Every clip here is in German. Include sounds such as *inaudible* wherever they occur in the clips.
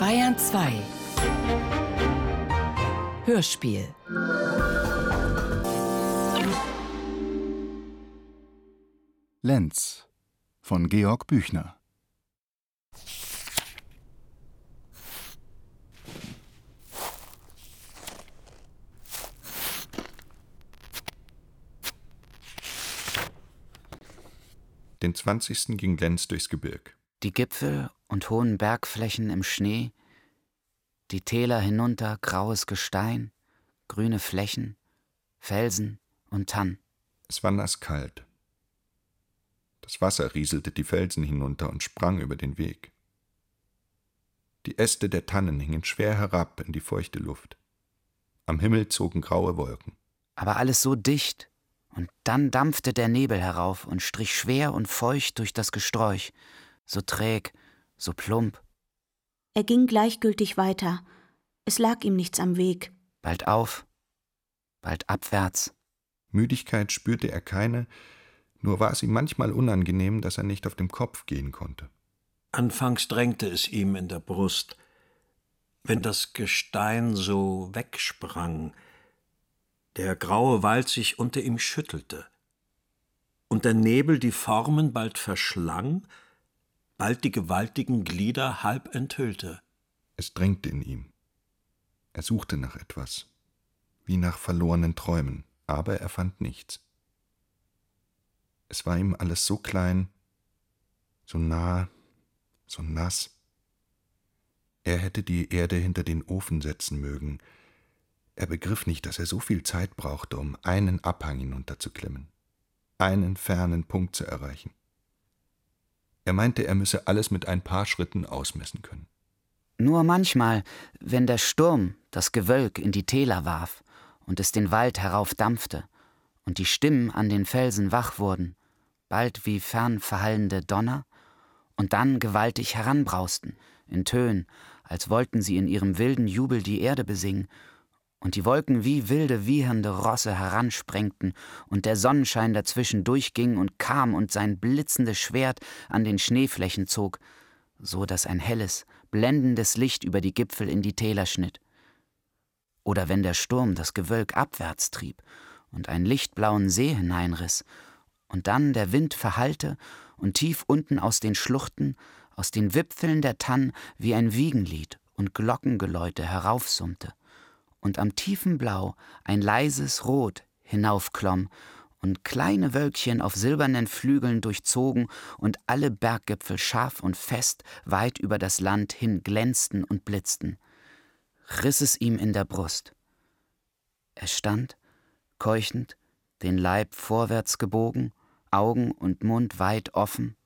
Bayern 2 Hörspiel Lenz von Georg Büchner Den 20. ging Lenz durchs Gebirg. Die Gipfel und hohen Bergflächen im Schnee, die Täler hinunter graues Gestein, grüne Flächen, Felsen und Tann. Es war nasskalt. Das Wasser rieselte die Felsen hinunter und sprang über den Weg. Die Äste der Tannen hingen schwer herab in die feuchte Luft. Am Himmel zogen graue Wolken. Aber alles so dicht, und dann dampfte der Nebel herauf und strich schwer und feucht durch das Gesträuch, so träg, so plump. Er ging gleichgültig weiter. Es lag ihm nichts am Weg. Bald auf, bald abwärts. Müdigkeit spürte er keine, nur war es ihm manchmal unangenehm, dass er nicht auf dem Kopf gehen konnte. Anfangs drängte es ihm in der Brust, wenn das Gestein so wegsprang, der graue Wald sich unter ihm schüttelte, und der Nebel die Formen bald verschlang, bald die gewaltigen Glieder halb enthüllte. Es drängte in ihm. Er suchte nach etwas, wie nach verlorenen Träumen, aber er fand nichts. Es war ihm alles so klein, so nah, so nass. Er hätte die Erde hinter den Ofen setzen mögen, er begriff nicht, dass er so viel Zeit brauchte, um einen Abhang hinunterzuklimmen, einen fernen Punkt zu erreichen. Er meinte, er müsse alles mit ein paar Schritten ausmessen können. Nur manchmal, wenn der Sturm das Gewölk in die Täler warf und es den Wald heraufdampfte und die Stimmen an den Felsen wach wurden, bald wie fern verhallende Donner und dann gewaltig heranbrausten, in Tönen, als wollten sie in ihrem wilden Jubel die Erde besingen und die Wolken wie wilde, wiehernde Rosse heransprengten und der Sonnenschein dazwischen durchging und kam und sein blitzendes Schwert an den Schneeflächen zog, so dass ein helles, blendendes Licht über die Gipfel in die Täler schnitt. Oder wenn der Sturm das Gewölk abwärts trieb und einen lichtblauen See hineinriss, und dann der Wind verhallte und tief unten aus den Schluchten, aus den Wipfeln der Tann wie ein Wiegenlied und Glockengeläute heraufsummte und am tiefen Blau ein leises Rot hinaufklomm und kleine Wölkchen auf silbernen Flügeln durchzogen und alle Berggipfel scharf und fest weit über das Land hin glänzten und blitzten, riss es ihm in der Brust. Er stand, keuchend, den Leib vorwärts gebogen, Augen und Mund weit offen.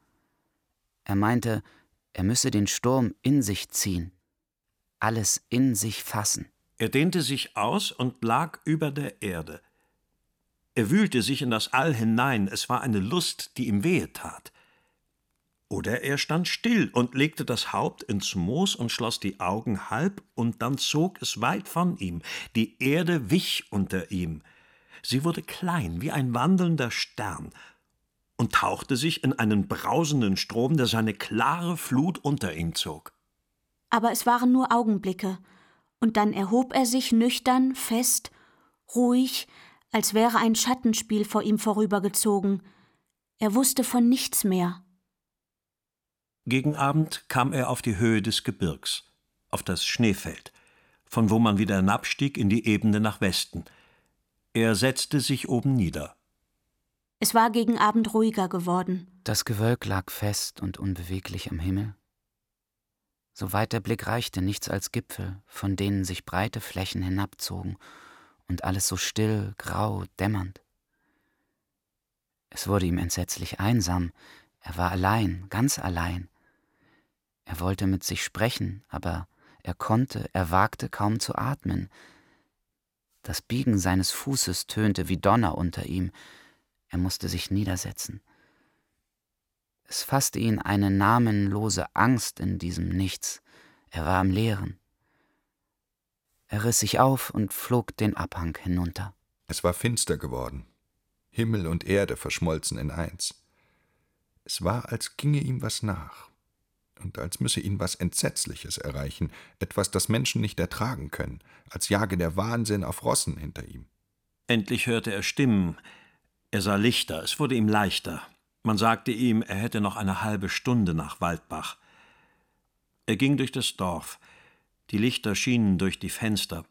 Er meinte, er müsse den Sturm in sich ziehen, alles in sich fassen. Er dehnte sich aus und lag über der Erde. Er wühlte sich in das All hinein, es war eine Lust, die ihm wehe tat. Oder er stand still und legte das Haupt ins Moos und schloss die Augen halb, und dann zog es weit von ihm, die Erde wich unter ihm. Sie wurde klein wie ein wandelnder Stern und tauchte sich in einen brausenden Strom, der seine klare Flut unter ihn zog. Aber es waren nur Augenblicke, und dann erhob er sich nüchtern, fest, ruhig, als wäre ein Schattenspiel vor ihm vorübergezogen. Er wusste von nichts mehr. Gegen Abend kam er auf die Höhe des Gebirgs, auf das Schneefeld, von wo man wieder hinabstieg in die Ebene nach Westen. Er setzte sich oben nieder. Es war gegen Abend ruhiger geworden. Das Gewölk lag fest und unbeweglich am Himmel. Soweit der Blick reichte, nichts als Gipfel, von denen sich breite Flächen hinabzogen und alles so still, grau, dämmernd. Es wurde ihm entsetzlich einsam, er war allein, ganz allein. Er wollte mit sich sprechen, aber er konnte, er wagte kaum zu atmen. Das Biegen seines Fußes tönte wie Donner unter ihm, er musste sich niedersetzen. Es fasste ihn eine namenlose Angst in diesem Nichts. Er war am Leeren. Er riss sich auf und flog den Abhang hinunter. Es war finster geworden. Himmel und Erde verschmolzen in eins. Es war, als ginge ihm was nach. und als müsse ihn was Entsetzliches erreichen, etwas, das Menschen nicht ertragen können, als jage der Wahnsinn auf Rossen hinter ihm. Endlich hörte er Stimmen, er sah Lichter, es wurde ihm leichter. Man sagte ihm, er hätte noch eine halbe Stunde nach Waldbach. Er ging durch das Dorf, die Lichter schienen durch die Fenster.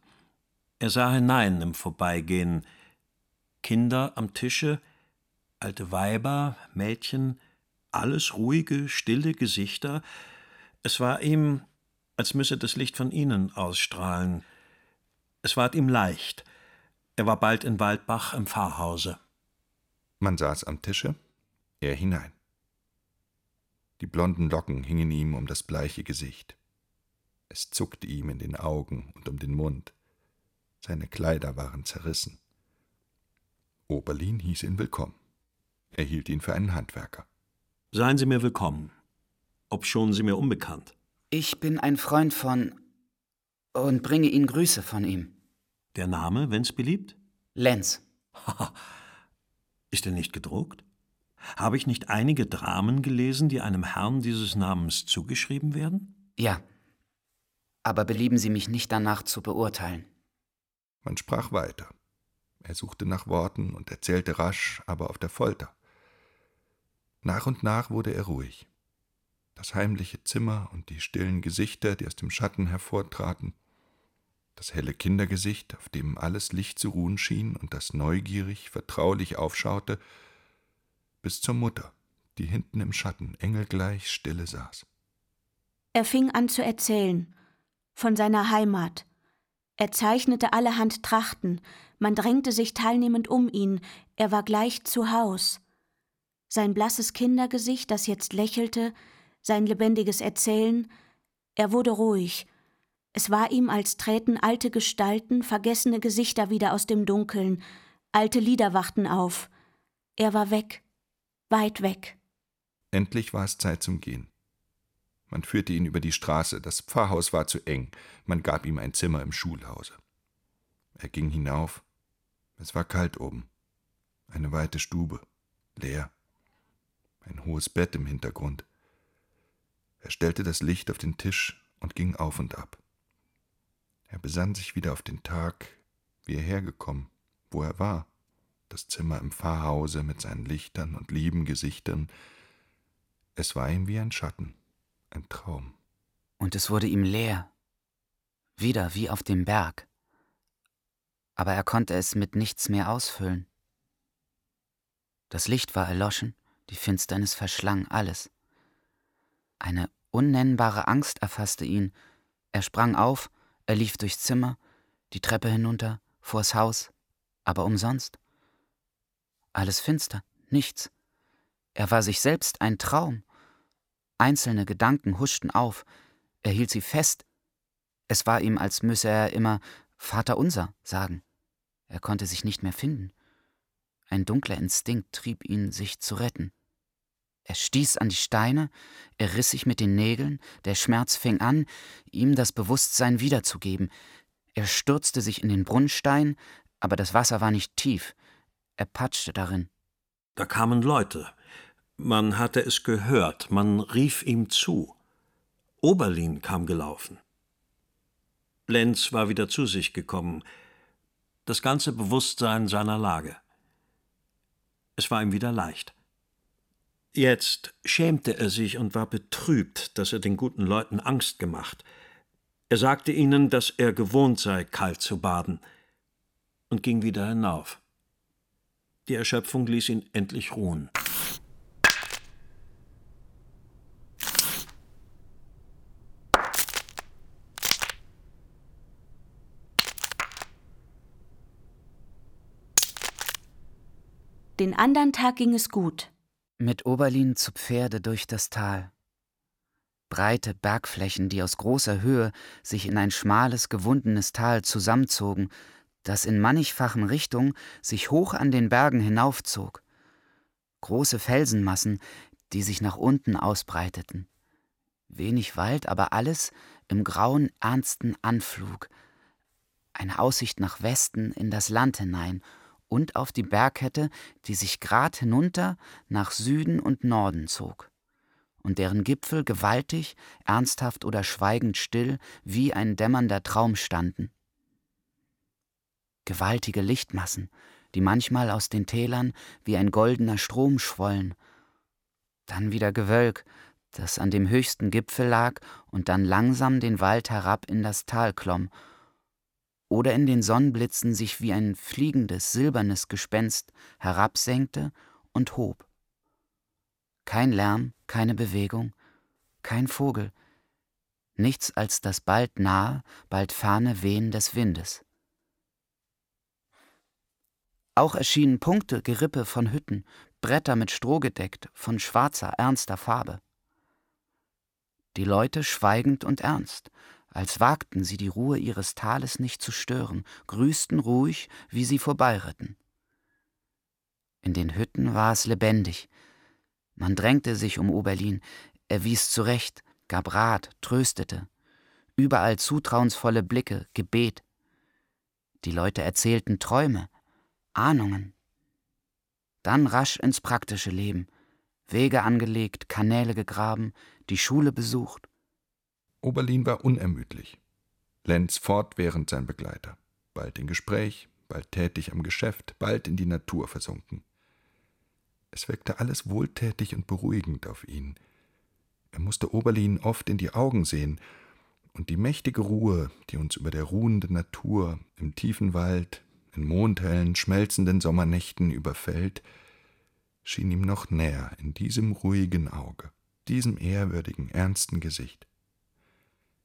Er sah hinein im Vorbeigehen Kinder am Tische, alte Weiber, Mädchen, alles ruhige, stille Gesichter. Es war ihm, als müsse das Licht von ihnen ausstrahlen. Es ward ihm leicht. Er war bald in Waldbach im Pfarrhause. Man saß am Tische, er hinein. Die blonden Locken hingen ihm um das bleiche Gesicht. Es zuckte ihm in den Augen und um den Mund. Seine Kleider waren zerrissen. Oberlin hieß ihn willkommen. Er hielt ihn für einen Handwerker. Seien Sie mir willkommen, obschon Sie mir unbekannt. Ich bin ein Freund von und bringe Ihnen Grüße von ihm. Der Name, wenn's beliebt? Lenz. *laughs* Ist er nicht gedruckt? Habe ich nicht einige Dramen gelesen, die einem Herrn dieses Namens zugeschrieben werden? Ja. Aber belieben Sie mich nicht danach zu beurteilen. Man sprach weiter. Er suchte nach Worten und erzählte rasch, aber auf der Folter. Nach und nach wurde er ruhig. Das heimliche Zimmer und die stillen Gesichter, die aus dem Schatten hervortraten, das helle Kindergesicht, auf dem alles Licht zu ruhen schien und das neugierig, vertraulich aufschaute, bis zur Mutter, die hinten im Schatten engelgleich stille saß. Er fing an zu erzählen von seiner Heimat. Er zeichnete allerhand Trachten, man drängte sich teilnehmend um ihn, er war gleich zu Haus sein blasses Kindergesicht, das jetzt lächelte, sein lebendiges Erzählen, er wurde ruhig. Es war ihm, als träten alte Gestalten, vergessene Gesichter wieder aus dem Dunkeln, alte Lieder wachten auf. Er war weg, weit weg. Endlich war es Zeit zum Gehen. Man führte ihn über die Straße, das Pfarrhaus war zu eng, man gab ihm ein Zimmer im Schulhause. Er ging hinauf. Es war kalt oben. Eine weite Stube, leer ein hohes Bett im Hintergrund. Er stellte das Licht auf den Tisch und ging auf und ab. Er besann sich wieder auf den Tag, wie er hergekommen, wo er war, das Zimmer im Pfarrhause mit seinen Lichtern und lieben Gesichtern. Es war ihm wie ein Schatten, ein Traum. Und es wurde ihm leer, wieder wie auf dem Berg. Aber er konnte es mit nichts mehr ausfüllen. Das Licht war erloschen, die Finsternis verschlang alles. Eine unnennbare Angst erfasste ihn. Er sprang auf, er lief durchs Zimmer, die Treppe hinunter, vors Haus, aber umsonst. Alles finster, nichts. Er war sich selbst ein Traum. Einzelne Gedanken huschten auf, er hielt sie fest. Es war ihm, als müsse er immer Vater unser sagen. Er konnte sich nicht mehr finden. Ein dunkler Instinkt trieb ihn, sich zu retten. Er stieß an die Steine, er riss sich mit den Nägeln, der Schmerz fing an, ihm das Bewusstsein wiederzugeben. Er stürzte sich in den Brunnenstein, aber das Wasser war nicht tief. Er patschte darin. Da kamen Leute. Man hatte es gehört, man rief ihm zu. Oberlin kam gelaufen. Lenz war wieder zu sich gekommen, das ganze Bewusstsein seiner Lage. Es war ihm wieder leicht. Jetzt schämte er sich und war betrübt, dass er den guten Leuten Angst gemacht. Er sagte ihnen, dass er gewohnt sei, kalt zu baden, und ging wieder hinauf. Die Erschöpfung ließ ihn endlich ruhen. Den andern Tag ging es gut. Mit Oberlin zu Pferde durch das Tal. Breite Bergflächen, die aus großer Höhe sich in ein schmales, gewundenes Tal zusammenzogen, das in mannigfachen Richtungen sich hoch an den Bergen hinaufzog. Große Felsenmassen, die sich nach unten ausbreiteten. Wenig Wald, aber alles im grauen, ernsten Anflug. Eine Aussicht nach Westen in das Land hinein und auf die Bergkette, die sich grad hinunter nach Süden und Norden zog. und deren Gipfel gewaltig, ernsthaft oder schweigend still wie ein dämmernder Traum standen. Gewaltige Lichtmassen, die manchmal aus den Tälern wie ein goldener Strom schwollen, dann wieder Gewölk, das an dem höchsten Gipfel lag und dann langsam den Wald herab in das Tal klomm, oder in den Sonnenblitzen sich wie ein fliegendes, silbernes Gespenst herabsenkte und hob. Kein Lärm, keine Bewegung, kein Vogel, nichts als das bald nahe, bald ferne Wehen des Windes. Auch erschienen Punkte, Gerippe von Hütten, Bretter mit Stroh gedeckt, von schwarzer, ernster Farbe. Die Leute schweigend und ernst, als wagten sie die Ruhe ihres Tales nicht zu stören, grüßten ruhig, wie sie vorbeiritten. In den Hütten war es lebendig. Man drängte sich um Oberlin, er wies zurecht, gab Rat, tröstete. Überall zutrauensvolle Blicke, Gebet. Die Leute erzählten Träume, Ahnungen. Dann rasch ins praktische Leben. Wege angelegt, Kanäle gegraben, die Schule besucht. Oberlin war unermüdlich. Lenz fortwährend sein Begleiter. Bald in Gespräch, bald tätig am Geschäft, bald in die Natur versunken. Es wirkte alles wohltätig und beruhigend auf ihn. Er musste Oberlin oft in die Augen sehen, und die mächtige Ruhe, die uns über der ruhenden Natur im tiefen Wald, in mondhellen, schmelzenden Sommernächten überfällt, schien ihm noch näher in diesem ruhigen Auge, diesem ehrwürdigen, ernsten Gesicht.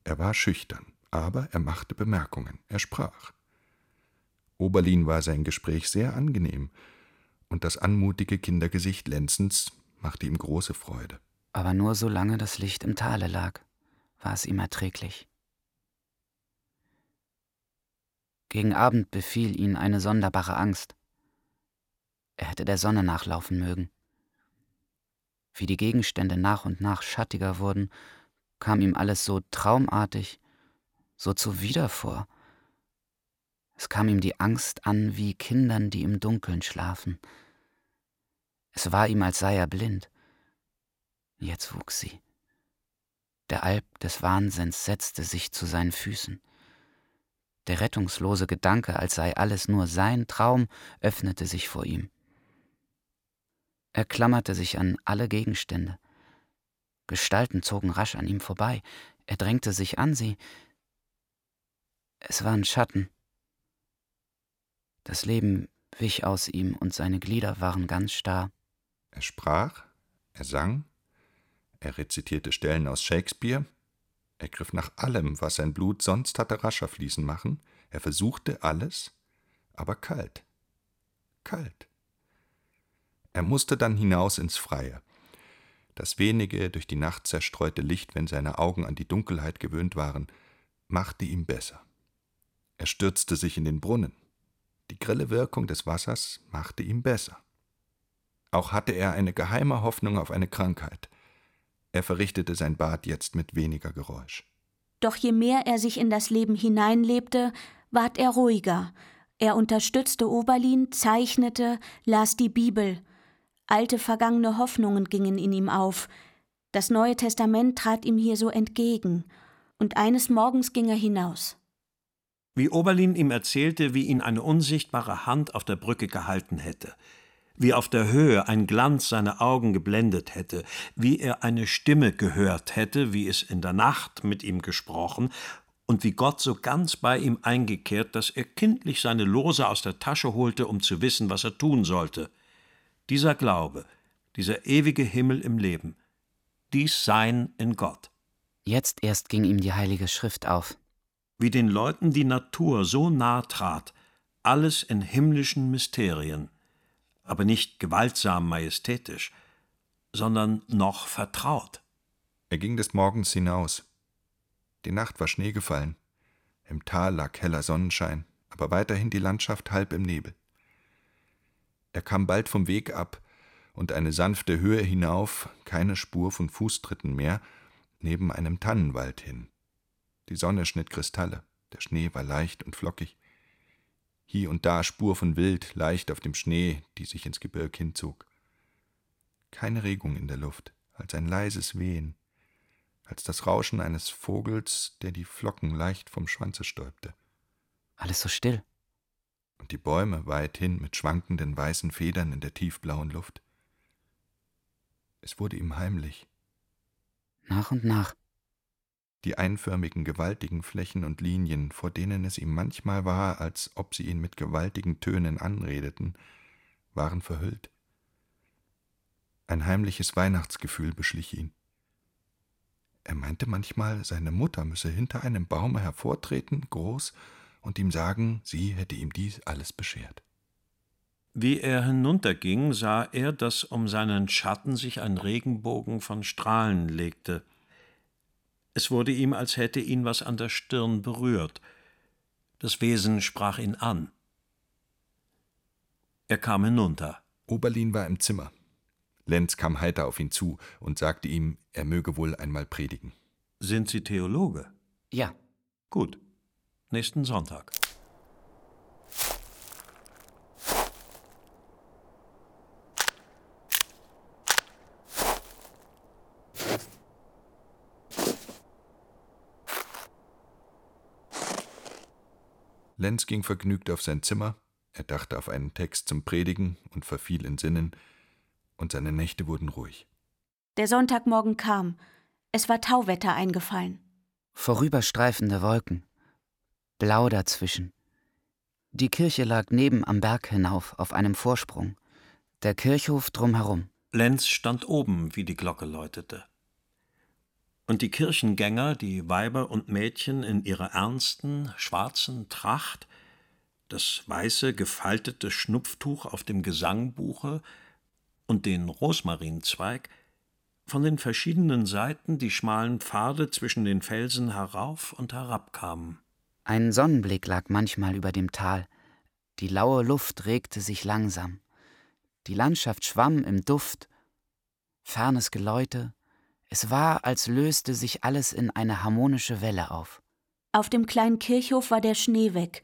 Er war schüchtern, aber er machte Bemerkungen, er sprach. Oberlin war sein Gespräch sehr angenehm, und das anmutige Kindergesicht Lenzens machte ihm große Freude. Aber nur solange das Licht im Tale lag, war es ihm erträglich. Gegen Abend befiel ihn eine sonderbare Angst. Er hätte der Sonne nachlaufen mögen. Wie die Gegenstände nach und nach schattiger wurden, kam ihm alles so traumartig, so zuwider vor. Es kam ihm die Angst an wie Kindern, die im Dunkeln schlafen. Es war ihm, als sei er blind. Jetzt wuchs sie. Der Alp des Wahnsinns setzte sich zu seinen Füßen. Der rettungslose Gedanke, als sei alles nur sein Traum, öffnete sich vor ihm. Er klammerte sich an alle Gegenstände. Gestalten zogen rasch an ihm vorbei. Er drängte sich an sie. Es waren Schatten. Das Leben wich aus ihm und seine Glieder waren ganz starr. Er sprach, er sang, er rezitierte Stellen aus Shakespeare, er griff nach allem, was sein Blut sonst hatte rascher fließen machen, er versuchte alles, aber kalt, kalt. Er musste dann hinaus ins Freie, das wenige durch die Nacht zerstreute Licht, wenn seine Augen an die Dunkelheit gewöhnt waren, machte ihm besser. Er stürzte sich in den Brunnen. Die grelle Wirkung des Wassers machte ihm besser. Auch hatte er eine geheime Hoffnung auf eine Krankheit. Er verrichtete sein Bad jetzt mit weniger Geräusch. Doch je mehr er sich in das Leben hineinlebte, ward er ruhiger. Er unterstützte Oberlin, zeichnete, las die Bibel, Alte vergangene Hoffnungen gingen in ihm auf. Das Neue Testament trat ihm hier so entgegen. Und eines Morgens ging er hinaus. Wie Oberlin ihm erzählte, wie ihn eine unsichtbare Hand auf der Brücke gehalten hätte, wie auf der Höhe ein Glanz seine Augen geblendet hätte, wie er eine Stimme gehört hätte, wie es in der Nacht mit ihm gesprochen, und wie Gott so ganz bei ihm eingekehrt, dass er kindlich seine Lose aus der Tasche holte, um zu wissen, was er tun sollte. Dieser Glaube, dieser ewige Himmel im Leben, dies Sein in Gott. Jetzt erst ging ihm die Heilige Schrift auf. Wie den Leuten die Natur so nah trat, alles in himmlischen Mysterien, aber nicht gewaltsam majestätisch, sondern noch vertraut. Er ging des Morgens hinaus. Die Nacht war Schnee gefallen. Im Tal lag heller Sonnenschein, aber weiterhin die Landschaft halb im Nebel. Er kam bald vom Weg ab und eine sanfte Höhe hinauf, keine Spur von Fußtritten mehr, neben einem Tannenwald hin. Die Sonne schnitt Kristalle, der Schnee war leicht und flockig. Hier und da Spur von Wild leicht auf dem Schnee, die sich ins Gebirg hinzog. Keine Regung in der Luft, als ein leises Wehen, als das Rauschen eines Vogels, der die Flocken leicht vom Schwanze stäubte. Alles so still. Und die Bäume weithin mit schwankenden weißen Federn in der tiefblauen Luft. Es wurde ihm heimlich. Nach und nach. Die einförmigen, gewaltigen Flächen und Linien, vor denen es ihm manchmal war, als ob sie ihn mit gewaltigen Tönen anredeten, waren verhüllt. Ein heimliches Weihnachtsgefühl beschlich ihn. Er meinte manchmal, seine Mutter müsse hinter einem Baume hervortreten, groß, und ihm sagen, sie hätte ihm dies alles beschert. Wie er hinunterging, sah er, dass um seinen Schatten sich ein Regenbogen von Strahlen legte. Es wurde ihm, als hätte ihn was an der Stirn berührt. Das Wesen sprach ihn an. Er kam hinunter. Oberlin war im Zimmer. Lenz kam heiter auf ihn zu und sagte ihm, er möge wohl einmal predigen. Sind Sie Theologe? Ja. Gut. Nächsten Sonntag. Lenz ging vergnügt auf sein Zimmer, er dachte auf einen Text zum Predigen und verfiel in Sinnen, und seine Nächte wurden ruhig. Der Sonntagmorgen kam. Es war Tauwetter eingefallen. Vorüberstreifende Wolken. Blau dazwischen. Die Kirche lag neben am Berg hinauf auf einem Vorsprung. Der Kirchhof drumherum. Lenz stand oben, wie die Glocke läutete. Und die Kirchengänger, die Weiber und Mädchen in ihrer ernsten, schwarzen Tracht, das weiße, gefaltete Schnupftuch auf dem Gesangbuche und den Rosmarinzweig, von den verschiedenen Seiten die schmalen Pfade zwischen den Felsen herauf und herabkamen. Ein Sonnenblick lag manchmal über dem Tal, die laue Luft regte sich langsam, die Landschaft schwamm im Duft, fernes Geläute, es war, als löste sich alles in eine harmonische Welle auf. Auf dem kleinen Kirchhof war der Schnee weg.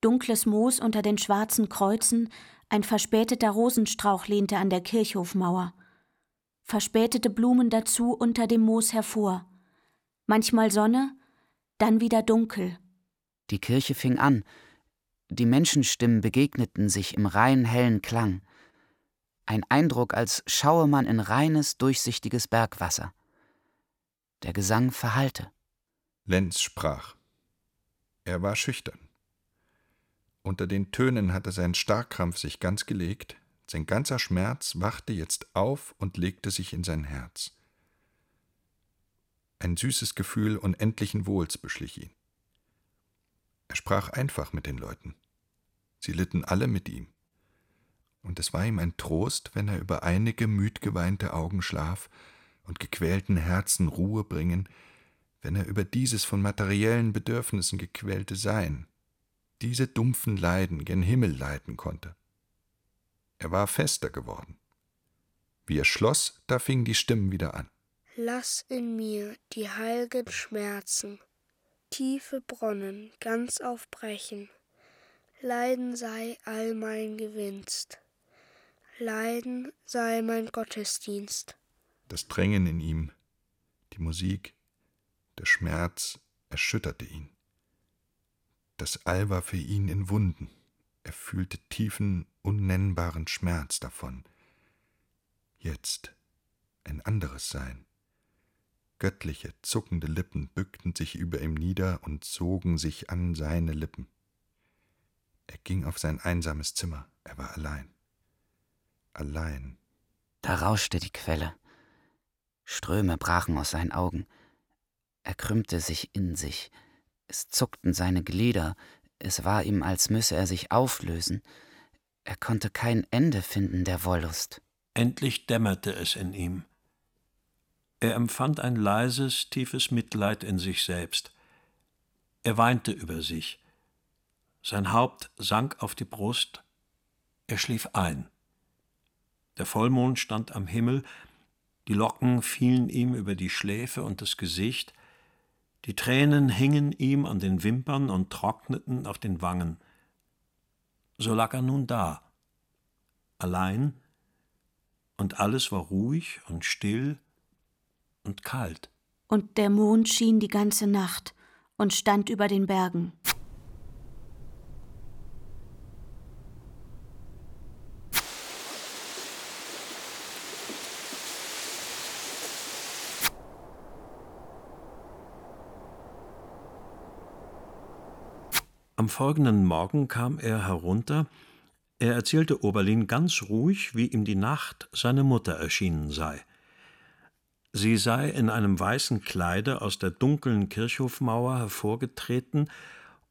Dunkles Moos unter den schwarzen Kreuzen, ein verspäteter Rosenstrauch lehnte an der Kirchhofmauer. Verspätete Blumen dazu unter dem Moos hervor. Manchmal Sonne, dann wieder dunkel. Die Kirche fing an. Die Menschenstimmen begegneten sich im rein hellen Klang. Ein Eindruck, als schaue man in reines, durchsichtiges Bergwasser. Der Gesang verhallte. Lenz sprach. Er war schüchtern. Unter den Tönen hatte sein Starrkrampf sich ganz gelegt, sein ganzer Schmerz wachte jetzt auf und legte sich in sein Herz. Ein süßes Gefühl unendlichen Wohls beschlich ihn. Er sprach einfach mit den Leuten. Sie litten alle mit ihm und es war ihm ein Trost, wenn er über einige müdgeweinte Augen schlaf und gequälten Herzen Ruhe bringen, wenn er über dieses von materiellen Bedürfnissen gequälte Sein, diese dumpfen Leiden gen Himmel leiten konnte. Er war fester geworden. Wie er schloss, da fingen die Stimmen wieder an. Lass in mir die heilgen Schmerzen, tiefe Bronnen ganz aufbrechen, Leiden sei all mein Gewinst. Leiden sei mein Gottesdienst. Das Drängen in ihm, die Musik, der Schmerz erschütterte ihn. Das All war für ihn in Wunden. Er fühlte tiefen, unnennbaren Schmerz davon. Jetzt ein anderes Sein. Göttliche, zuckende Lippen bückten sich über ihm nieder und zogen sich an seine Lippen. Er ging auf sein einsames Zimmer, er war allein allein. Da rauschte die Quelle. Ströme brachen aus seinen Augen. Er krümmte sich in sich. Es zuckten seine Glieder. Es war ihm, als müsse er sich auflösen. Er konnte kein Ende finden der Wollust. Endlich dämmerte es in ihm. Er empfand ein leises, tiefes Mitleid in sich selbst. Er weinte über sich. Sein Haupt sank auf die Brust. Er schlief ein. Der Vollmond stand am Himmel, die Locken fielen ihm über die Schläfe und das Gesicht, die Tränen hingen ihm an den Wimpern und trockneten auf den Wangen. So lag er nun da, allein, und alles war ruhig und still und kalt. Und der Mond schien die ganze Nacht und stand über den Bergen. Am folgenden Morgen kam er herunter. Er erzählte Oberlin ganz ruhig, wie ihm die Nacht seine Mutter erschienen sei. Sie sei in einem weißen Kleide aus der dunklen Kirchhofmauer hervorgetreten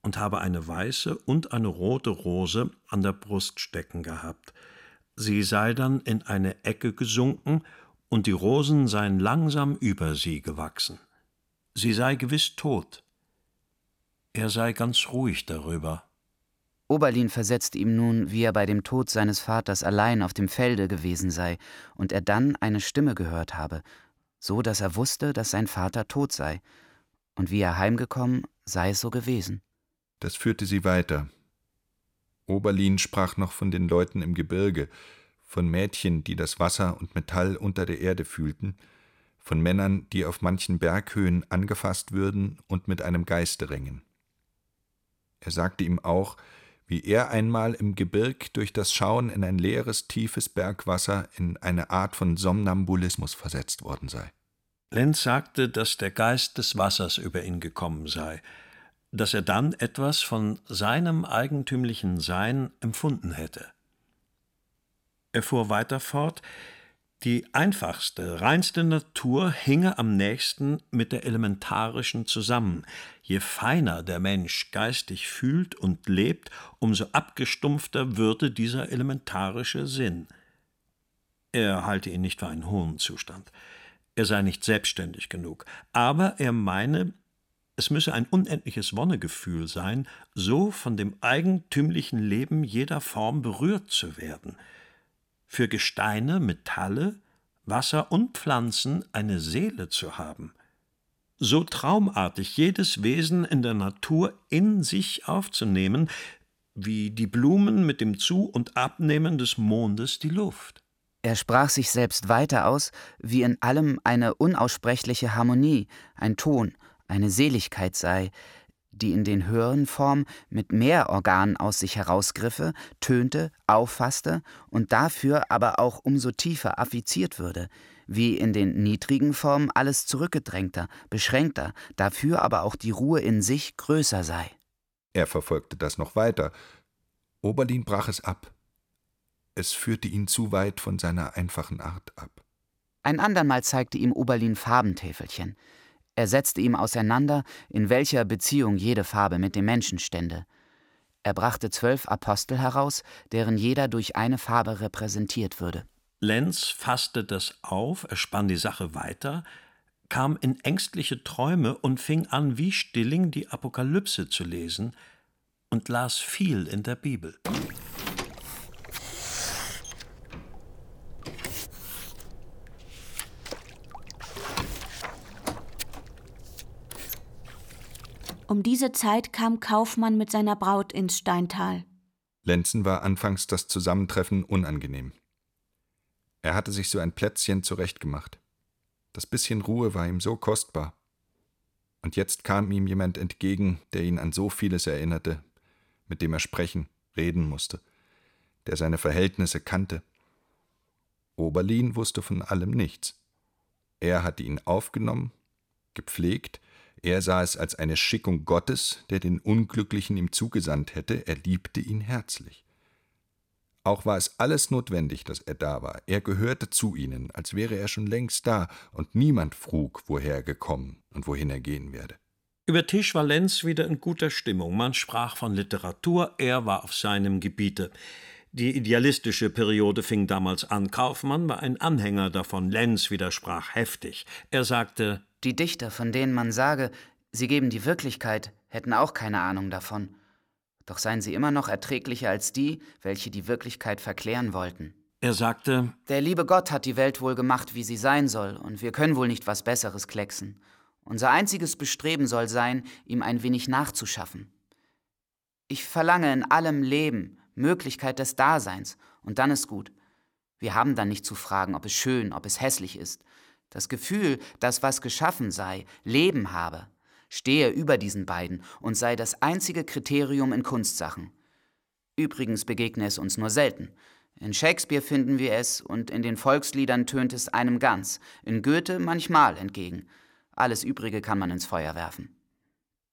und habe eine weiße und eine rote Rose an der Brust stecken gehabt. Sie sei dann in eine Ecke gesunken, und die Rosen seien langsam über sie gewachsen. Sie sei gewiss tot. Er sei ganz ruhig darüber. Oberlin versetzte ihm nun, wie er bei dem Tod seines Vaters allein auf dem Felde gewesen sei und er dann eine Stimme gehört habe, so dass er wusste, dass sein Vater tot sei, und wie er heimgekommen, sei es so gewesen. Das führte sie weiter. Oberlin sprach noch von den Leuten im Gebirge, von Mädchen, die das Wasser und Metall unter der Erde fühlten, von Männern, die auf manchen Berghöhen angefasst würden und mit einem Geiste ringen. Er sagte ihm auch, wie er einmal im Gebirg durch das Schauen in ein leeres, tiefes Bergwasser in eine Art von Somnambulismus versetzt worden sei. Lenz sagte, dass der Geist des Wassers über ihn gekommen sei, dass er dann etwas von seinem eigentümlichen Sein empfunden hätte. Er fuhr weiter fort, die einfachste, reinste Natur hinge am nächsten mit der elementarischen zusammen. Je feiner der Mensch geistig fühlt und lebt, umso abgestumpfter würde dieser elementarische Sinn. Er halte ihn nicht für einen hohen Zustand. Er sei nicht selbstständig genug, aber er meine, es müsse ein unendliches Wonnegefühl sein, so von dem eigentümlichen Leben jeder Form berührt zu werden – für Gesteine, Metalle, Wasser und Pflanzen eine Seele zu haben. So traumartig jedes Wesen in der Natur in sich aufzunehmen, wie die Blumen mit dem Zu- und Abnehmen des Mondes die Luft. Er sprach sich selbst weiter aus, wie in allem eine unaussprechliche Harmonie, ein Ton, eine Seligkeit sei, die in den höheren Formen mit mehr Organen aus sich herausgriffe, tönte, auffasste und dafür aber auch umso tiefer affiziert würde, wie in den niedrigen Formen alles zurückgedrängter, beschränkter, dafür aber auch die Ruhe in sich größer sei. Er verfolgte das noch weiter. Oberlin brach es ab. Es führte ihn zu weit von seiner einfachen Art ab. Ein andermal zeigte ihm Oberlin Farbentäfelchen, er setzte ihm auseinander, in welcher Beziehung jede Farbe mit dem Menschen stände. Er brachte zwölf Apostel heraus, deren jeder durch eine Farbe repräsentiert würde. Lenz fasste das auf, er spann die Sache weiter, kam in ängstliche Träume und fing an, wie Stilling die Apokalypse zu lesen und las viel in der Bibel. Um diese Zeit kam Kaufmann mit seiner Braut ins Steintal. Lenzen war anfangs das Zusammentreffen unangenehm. Er hatte sich so ein Plätzchen zurechtgemacht. Das bisschen Ruhe war ihm so kostbar. Und jetzt kam ihm jemand entgegen, der ihn an so vieles erinnerte, mit dem er sprechen, reden musste, der seine Verhältnisse kannte. Oberlin wusste von allem nichts. Er hatte ihn aufgenommen, gepflegt, er sah es als eine Schickung Gottes, der den Unglücklichen ihm zugesandt hätte, er liebte ihn herzlich. Auch war es alles notwendig, dass er da war. Er gehörte zu ihnen, als wäre er schon längst da, und niemand frug, woher er gekommen und wohin er gehen werde. Über Tisch war Lenz wieder in guter Stimmung. Man sprach von Literatur, er war auf seinem Gebiete. Die idealistische Periode fing damals an. Kaufmann war ein Anhänger davon. Lenz widersprach heftig. Er sagte, die Dichter, von denen man sage, sie geben die Wirklichkeit, hätten auch keine Ahnung davon. Doch seien sie immer noch erträglicher als die, welche die Wirklichkeit verklären wollten. Er sagte, Der liebe Gott hat die Welt wohl gemacht, wie sie sein soll, und wir können wohl nicht was Besseres klecksen. Unser einziges Bestreben soll sein, ihm ein wenig nachzuschaffen. Ich verlange in allem Leben, Möglichkeit des Daseins, und dann ist gut. Wir haben dann nicht zu fragen, ob es schön, ob es hässlich ist. Das Gefühl, dass was geschaffen sei, Leben habe, stehe über diesen beiden und sei das einzige Kriterium in Kunstsachen. Übrigens begegne es uns nur selten. In Shakespeare finden wir es und in den Volksliedern tönt es einem ganz, in Goethe manchmal entgegen. Alles Übrige kann man ins Feuer werfen.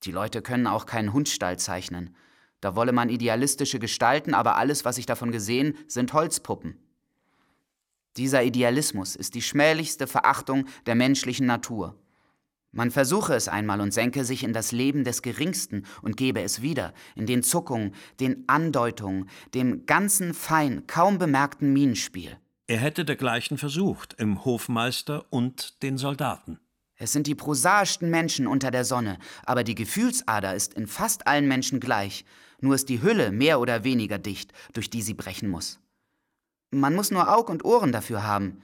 Die Leute können auch keinen Hundstall zeichnen. Da wolle man idealistische Gestalten, aber alles, was ich davon gesehen, sind Holzpuppen. Dieser Idealismus ist die schmählichste Verachtung der menschlichen Natur. Man versuche es einmal und senke sich in das Leben des Geringsten und gebe es wieder, in den Zuckungen, den Andeutungen, dem ganzen fein, kaum bemerkten Minenspiel. Er hätte dergleichen versucht, im Hofmeister und den Soldaten. Es sind die prosaischsten Menschen unter der Sonne, aber die Gefühlsader ist in fast allen Menschen gleich, nur ist die Hülle mehr oder weniger dicht, durch die sie brechen muss. Man muss nur Aug und Ohren dafür haben.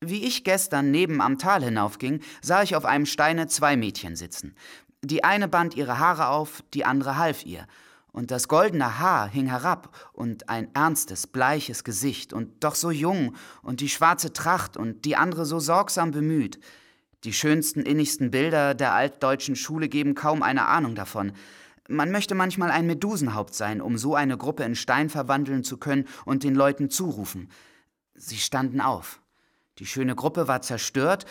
Wie ich gestern neben am Tal hinaufging, sah ich auf einem Steine zwei Mädchen sitzen. Die eine band ihre Haare auf, die andere half ihr. Und das goldene Haar hing herab und ein ernstes, bleiches Gesicht und doch so jung und die schwarze Tracht und die andere so sorgsam bemüht. Die schönsten, innigsten Bilder der altdeutschen Schule geben kaum eine Ahnung davon. Man möchte manchmal ein Medusenhaupt sein, um so eine Gruppe in Stein verwandeln zu können und den Leuten zurufen. Sie standen auf. Die schöne Gruppe war zerstört,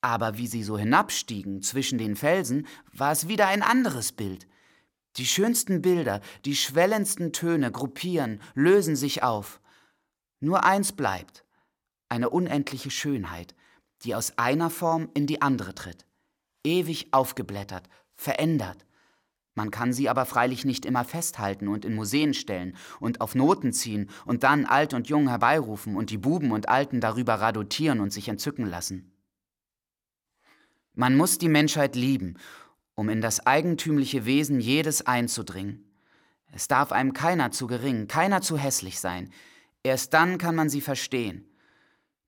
aber wie sie so hinabstiegen zwischen den Felsen, war es wieder ein anderes Bild. Die schönsten Bilder, die schwellendsten Töne gruppieren, lösen sich auf. Nur eins bleibt, eine unendliche Schönheit, die aus einer Form in die andere tritt, ewig aufgeblättert, verändert, man kann sie aber freilich nicht immer festhalten und in Museen stellen und auf Noten ziehen und dann alt und jung herbeirufen und die Buben und Alten darüber radotieren und sich entzücken lassen. Man muss die Menschheit lieben, um in das eigentümliche Wesen jedes einzudringen. Es darf einem keiner zu gering, keiner zu hässlich sein. Erst dann kann man sie verstehen.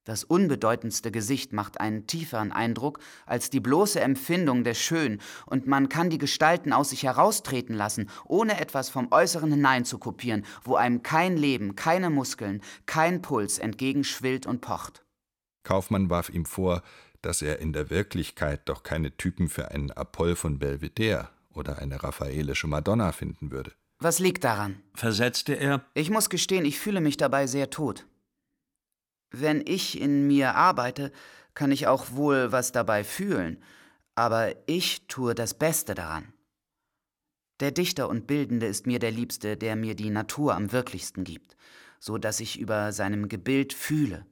Das unbedeutendste Gesicht macht einen tieferen Eindruck als die bloße Empfindung der Schön, und man kann die Gestalten aus sich heraustreten lassen, ohne etwas vom Äußeren hineinzukopieren, wo einem kein Leben, keine Muskeln, kein Puls entgegenschwillt und pocht. Kaufmann warf ihm vor, dass er in der Wirklichkeit doch keine Typen für einen Apoll von Belvedere oder eine raffaelische Madonna finden würde. Was liegt daran? versetzte er. Ich muss gestehen, ich fühle mich dabei sehr tot. Wenn ich in mir arbeite, kann ich auch wohl was dabei fühlen, aber ich tue das Beste daran. Der Dichter und Bildende ist mir der Liebste, der mir die Natur am wirklichsten gibt, so dass ich über seinem Gebild fühle.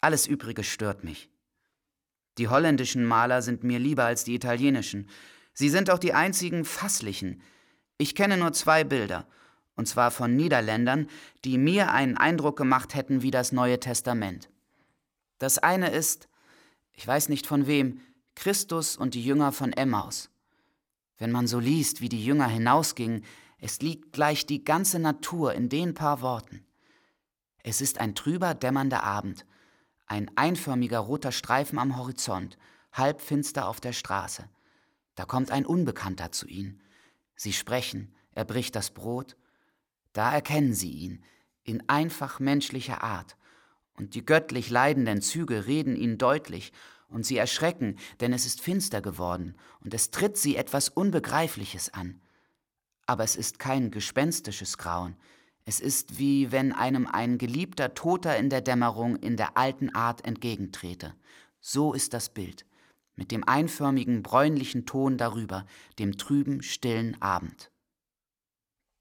Alles Übrige stört mich. Die holländischen Maler sind mir lieber als die italienischen. Sie sind auch die einzigen fasslichen. Ich kenne nur zwei Bilder, und zwar von Niederländern, die mir einen Eindruck gemacht hätten wie das Neue Testament. Das eine ist, ich weiß nicht von wem, Christus und die Jünger von Emmaus. Wenn man so liest, wie die Jünger hinausgingen, es liegt gleich die ganze Natur in den paar Worten. Es ist ein trüber, dämmernder Abend, ein einförmiger roter Streifen am Horizont, halb finster auf der Straße. Da kommt ein Unbekannter zu ihnen. Sie sprechen, er bricht das Brot, da erkennen sie ihn in einfach menschlicher Art, und die göttlich leidenden Züge reden ihnen deutlich, und sie erschrecken, denn es ist finster geworden, und es tritt sie etwas Unbegreifliches an. Aber es ist kein gespenstisches Grauen, es ist wie wenn einem ein geliebter Toter in der Dämmerung in der alten Art entgegentrete. So ist das Bild, mit dem einförmigen bräunlichen Ton darüber, dem trüben, stillen Abend.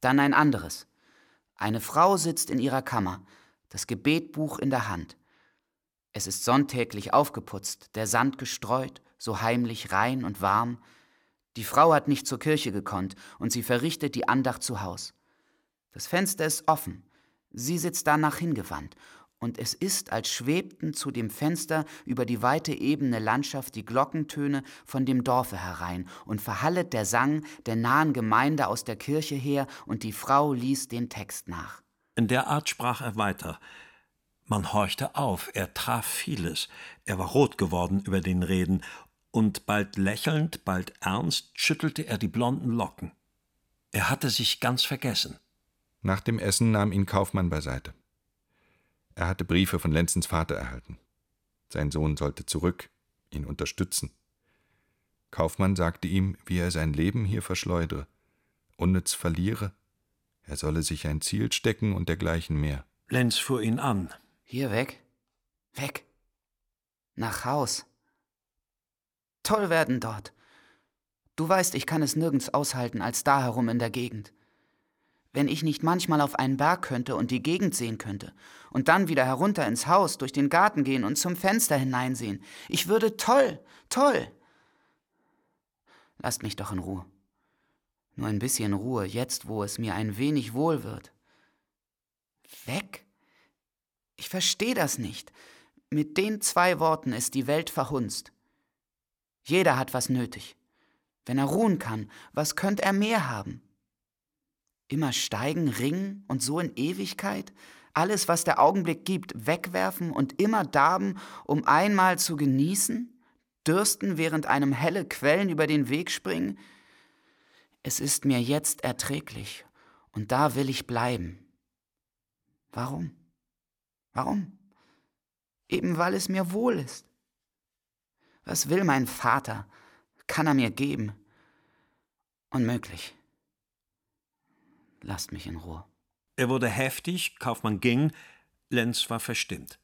Dann ein anderes, eine Frau sitzt in ihrer Kammer, das Gebetbuch in der Hand. Es ist sonntäglich aufgeputzt, der Sand gestreut, so heimlich rein und warm. Die Frau hat nicht zur Kirche gekonnt und sie verrichtet die Andacht zu Haus. Das Fenster ist offen. Sie sitzt danach hingewandt und es ist, als schwebten zu dem Fenster über die weite ebene Landschaft die Glockentöne von dem Dorfe herein, und verhallet der Sang der nahen Gemeinde aus der Kirche her, und die Frau ließ den Text nach. In der Art sprach er weiter. Man horchte auf, er traf vieles, er war rot geworden über den Reden, und bald lächelnd, bald ernst schüttelte er die blonden Locken. Er hatte sich ganz vergessen. Nach dem Essen nahm ihn Kaufmann beiseite. Er hatte Briefe von Lenzens Vater erhalten. Sein Sohn sollte zurück, ihn unterstützen. Kaufmann sagte ihm, wie er sein Leben hier verschleudere, unnütz verliere, er solle sich ein Ziel stecken und dergleichen mehr. Lenz fuhr ihn an. Hier weg? Weg. Nach Haus. Toll werden dort. Du weißt, ich kann es nirgends aushalten als da herum in der Gegend. Wenn ich nicht manchmal auf einen Berg könnte und die Gegend sehen könnte und dann wieder herunter ins Haus, durch den Garten gehen und zum Fenster hineinsehen, ich würde toll, toll. Lasst mich doch in Ruhe. Nur ein bisschen Ruhe, jetzt wo es mir ein wenig wohl wird. Weg? Ich verstehe das nicht. Mit den zwei Worten ist die Welt verhunzt. Jeder hat was nötig. Wenn er ruhen kann, was könnte er mehr haben? Immer steigen, ringen und so in Ewigkeit? Alles, was der Augenblick gibt, wegwerfen und immer darben, um einmal zu genießen? Dürsten, während einem helle Quellen über den Weg springen? Es ist mir jetzt erträglich und da will ich bleiben. Warum? Warum? Eben weil es mir wohl ist. Was will mein Vater? Kann er mir geben? Unmöglich. Lasst mich in Ruhe. Er wurde heftig, Kaufmann ging, Lenz war verstimmt.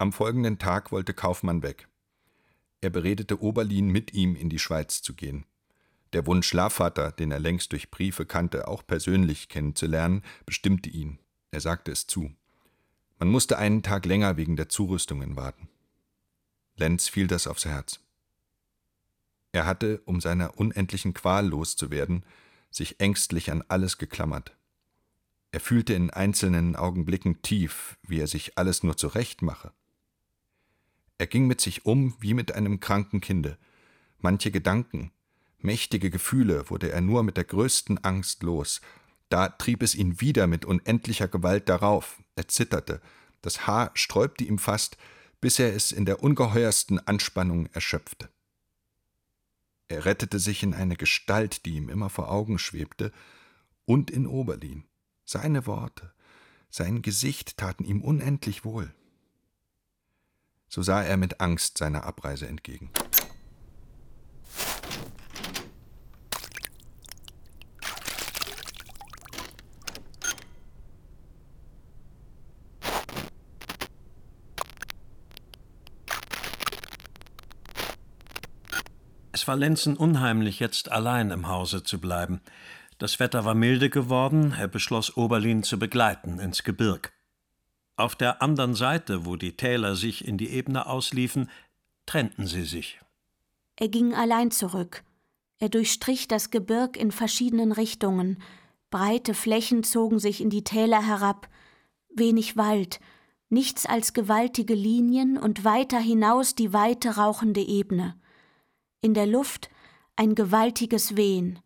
Am folgenden Tag wollte Kaufmann weg. Er beredete Oberlin, mit ihm in die Schweiz zu gehen. Der Wunsch Schlafvater, den er längst durch Briefe kannte, auch persönlich kennenzulernen, bestimmte ihn. Er sagte es zu. Man musste einen Tag länger wegen der Zurüstungen warten. Lenz fiel das aufs Herz. Er hatte, um seiner unendlichen Qual loszuwerden, sich ängstlich an alles geklammert. Er fühlte in einzelnen Augenblicken tief, wie er sich alles nur zurechtmache. Er ging mit sich um wie mit einem kranken Kinde. Manche Gedanken, mächtige Gefühle wurde er nur mit der größten Angst los. Da trieb es ihn wieder mit unendlicher Gewalt darauf. Er zitterte. Das Haar sträubte ihm fast, bis er es in der ungeheuersten Anspannung erschöpfte. Er rettete sich in eine Gestalt, die ihm immer vor Augen schwebte, und in Oberlin. Seine Worte, sein Gesicht taten ihm unendlich wohl so sah er mit Angst seiner Abreise entgegen. Es war Lenzen unheimlich, jetzt allein im Hause zu bleiben. Das Wetter war milde geworden, er beschloss, Oberlin zu begleiten ins Gebirg. Auf der anderen Seite, wo die Täler sich in die Ebene ausliefen, trennten sie sich. Er ging allein zurück. Er durchstrich das Gebirg in verschiedenen Richtungen. Breite Flächen zogen sich in die Täler herab, wenig Wald, nichts als gewaltige Linien und weiter hinaus die weite rauchende Ebene. In der Luft ein gewaltiges Wehen.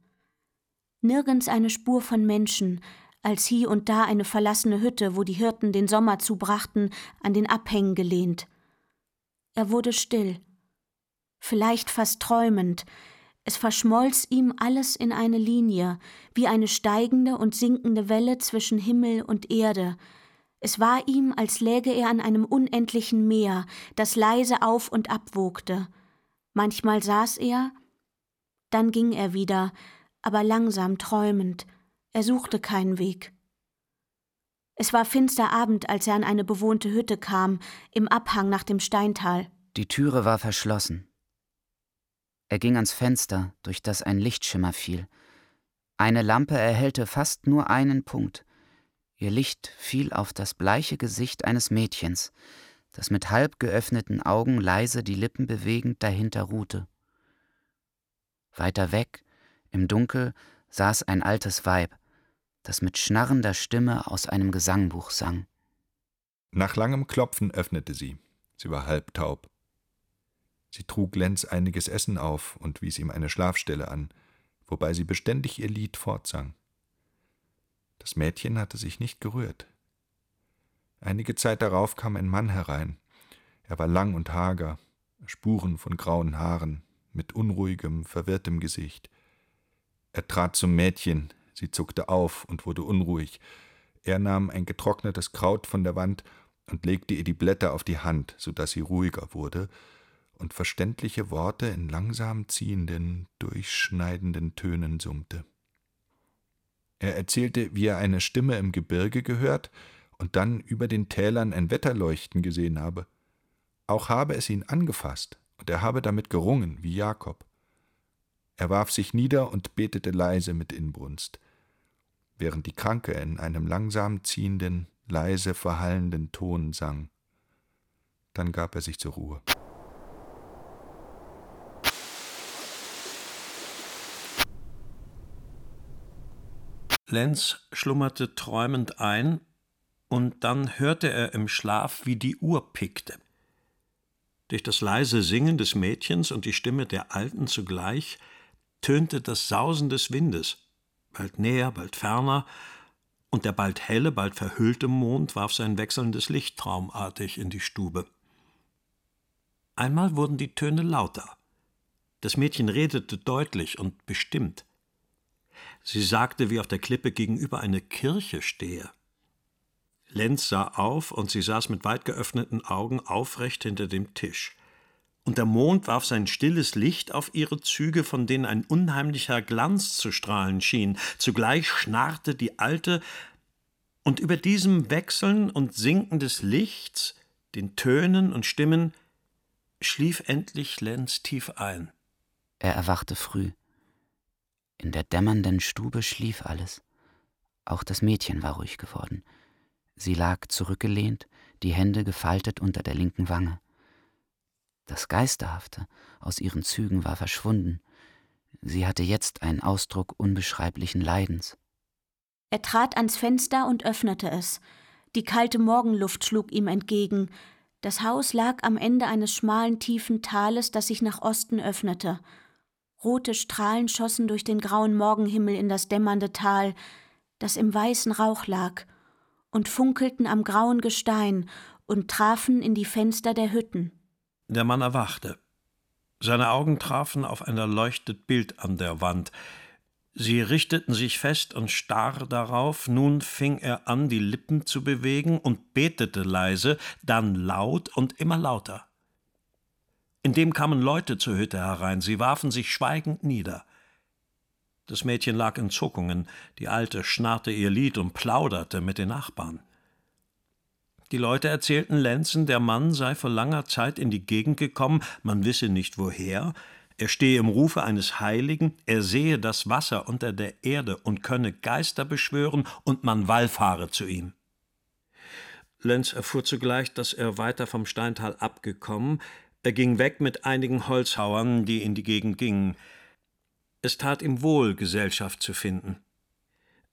Nirgends eine Spur von Menschen, als hie und da eine verlassene Hütte, wo die Hirten den Sommer zubrachten, an den Abhängen gelehnt. Er wurde still, vielleicht fast träumend, es verschmolz ihm alles in eine Linie, wie eine steigende und sinkende Welle zwischen Himmel und Erde. Es war ihm, als läge er an einem unendlichen Meer, das leise auf und abwogte. Manchmal saß er, dann ging er wieder, aber langsam träumend, er suchte keinen Weg. Es war finster Abend, als er an eine bewohnte Hütte kam, im Abhang nach dem Steintal. Die Türe war verschlossen. Er ging ans Fenster, durch das ein Lichtschimmer fiel. Eine Lampe erhellte fast nur einen Punkt. Ihr Licht fiel auf das bleiche Gesicht eines Mädchens, das mit halb geöffneten Augen leise die Lippen bewegend dahinter ruhte. Weiter weg, im Dunkel, saß ein altes Weib, das mit schnarrender Stimme aus einem Gesangbuch sang. Nach langem Klopfen öffnete sie. Sie war halbtaub. Sie trug Lenz einiges Essen auf und wies ihm eine Schlafstelle an, wobei sie beständig ihr Lied fortsang. Das Mädchen hatte sich nicht gerührt. Einige Zeit darauf kam ein Mann herein. Er war lang und hager, Spuren von grauen Haaren, mit unruhigem, verwirrtem Gesicht. Er trat zum Mädchen, sie zuckte auf und wurde unruhig. Er nahm ein getrocknetes Kraut von der Wand und legte ihr die Blätter auf die Hand, so dass sie ruhiger wurde und verständliche Worte in langsam ziehenden, durchschneidenden Tönen summte. Er erzählte, wie er eine Stimme im Gebirge gehört und dann über den Tälern ein Wetterleuchten gesehen habe. Auch habe es ihn angefasst, und er habe damit gerungen, wie Jakob. Er warf sich nieder und betete leise mit Inbrunst, während die Kranke in einem langsam ziehenden, leise verhallenden Ton sang. Dann gab er sich zur Ruhe. Lenz schlummerte träumend ein, und dann hörte er im Schlaf, wie die Uhr pickte. Durch das leise Singen des Mädchens und die Stimme der Alten zugleich tönte das Sausen des Windes, bald näher, bald ferner, und der bald helle, bald verhüllte Mond warf sein wechselndes Licht traumartig in die Stube. Einmal wurden die Töne lauter. Das Mädchen redete deutlich und bestimmt. Sie sagte, wie auf der Klippe gegenüber eine Kirche stehe. Lenz sah auf, und sie saß mit weit geöffneten Augen aufrecht hinter dem Tisch. Und der Mond warf sein stilles Licht auf ihre Züge, von denen ein unheimlicher Glanz zu strahlen schien. Zugleich schnarrte die Alte, und über diesem Wechseln und Sinken des Lichts, den Tönen und Stimmen, schlief endlich Lenz tief ein. Er erwachte früh. In der dämmernden Stube schlief alles. Auch das Mädchen war ruhig geworden. Sie lag zurückgelehnt, die Hände gefaltet unter der linken Wange. Das Geisterhafte aus ihren Zügen war verschwunden. Sie hatte jetzt einen Ausdruck unbeschreiblichen Leidens. Er trat ans Fenster und öffnete es. Die kalte Morgenluft schlug ihm entgegen. Das Haus lag am Ende eines schmalen, tiefen Tales, das sich nach Osten öffnete. Rote Strahlen schossen durch den grauen Morgenhimmel in das dämmernde Tal, das im weißen Rauch lag, und funkelten am grauen Gestein und trafen in die Fenster der Hütten. Der Mann erwachte. Seine Augen trafen auf ein erleuchtet Bild an der Wand. Sie richteten sich fest und starr darauf, nun fing er an, die Lippen zu bewegen und betete leise, dann laut und immer lauter. Indem kamen Leute zur Hütte herein, sie warfen sich schweigend nieder. Das Mädchen lag in Zuckungen, die Alte schnarrte ihr Lied und plauderte mit den Nachbarn. Die Leute erzählten Lenzen, der Mann sei vor langer Zeit in die Gegend gekommen, man wisse nicht woher, er stehe im Rufe eines Heiligen, er sehe das Wasser unter der Erde und könne Geister beschwören, und man wallfahre zu ihm. Lenz erfuhr zugleich, dass er weiter vom Steintal abgekommen, er ging weg mit einigen Holzhauern, die in die Gegend gingen. Es tat ihm wohl, Gesellschaft zu finden.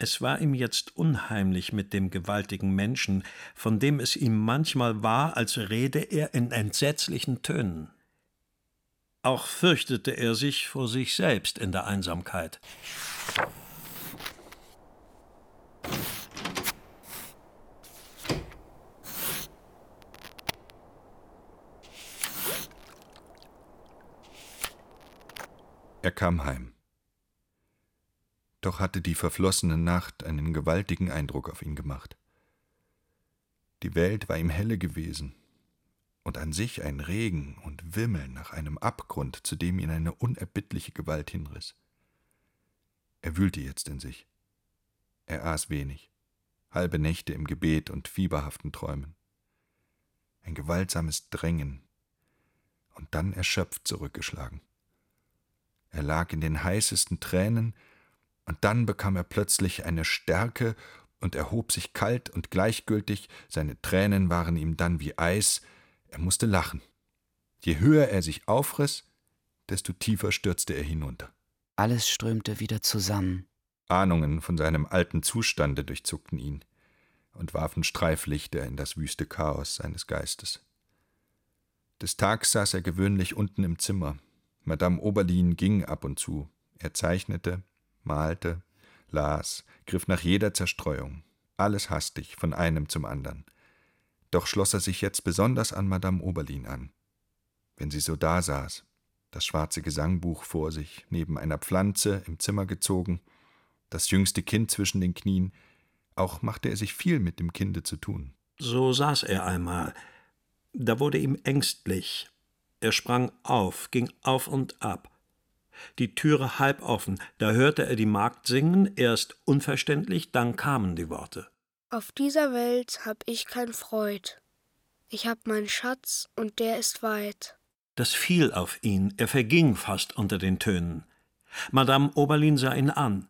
Es war ihm jetzt unheimlich mit dem gewaltigen Menschen, von dem es ihm manchmal war, als rede er in entsetzlichen Tönen. Auch fürchtete er sich vor sich selbst in der Einsamkeit. Er kam heim. Doch hatte die verflossene Nacht einen gewaltigen Eindruck auf ihn gemacht. Die Welt war ihm helle gewesen, und an sich ein Regen und Wimmeln nach einem Abgrund, zu dem ihn eine unerbittliche Gewalt hinriss. Er wühlte jetzt in sich. Er aß wenig, halbe Nächte im Gebet und fieberhaften Träumen. Ein gewaltsames Drängen und dann erschöpft zurückgeschlagen. Er lag in den heißesten Tränen, und dann bekam er plötzlich eine Stärke und erhob sich kalt und gleichgültig, seine Tränen waren ihm dann wie Eis, er musste lachen. Je höher er sich aufriss, desto tiefer stürzte er hinunter. Alles strömte wieder zusammen. Ahnungen von seinem alten Zustande durchzuckten ihn und warfen Streiflichter in das wüste Chaos seines Geistes. Des Tags saß er gewöhnlich unten im Zimmer, Madame Oberlin ging ab und zu. Er zeichnete, malte, las, griff nach jeder Zerstreuung, alles hastig, von einem zum anderen. Doch schloss er sich jetzt besonders an Madame Oberlin an. Wenn sie so dasaß, das schwarze Gesangbuch vor sich, neben einer Pflanze im Zimmer gezogen, das jüngste Kind zwischen den Knien, auch machte er sich viel mit dem Kinde zu tun. So saß er einmal. Da wurde ihm ängstlich. Er sprang auf, ging auf und ab. Die Türe halb offen, da hörte er die Magd singen, erst unverständlich, dann kamen die Worte. Auf dieser Welt hab ich kein Freud. Ich hab meinen Schatz und der ist weit. Das fiel auf ihn, er verging fast unter den Tönen. Madame Oberlin sah ihn an.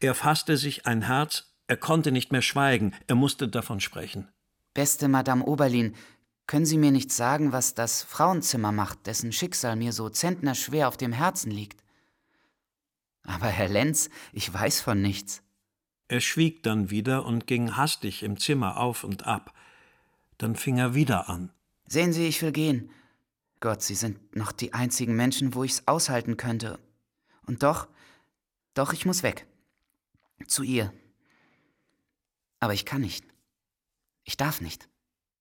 Er fasste sich ein Herz, er konnte nicht mehr schweigen, er musste davon sprechen. Beste Madame Oberlin, können Sie mir nicht sagen, was das Frauenzimmer macht, dessen Schicksal mir so zentnerschwer auf dem Herzen liegt? Aber Herr Lenz, ich weiß von nichts. Er schwieg dann wieder und ging hastig im Zimmer auf und ab. Dann fing er wieder an. Sehen Sie, ich will gehen. Gott, Sie sind noch die einzigen Menschen, wo ich's aushalten könnte. Und doch, doch, ich muss weg. Zu ihr. Aber ich kann nicht. Ich darf nicht.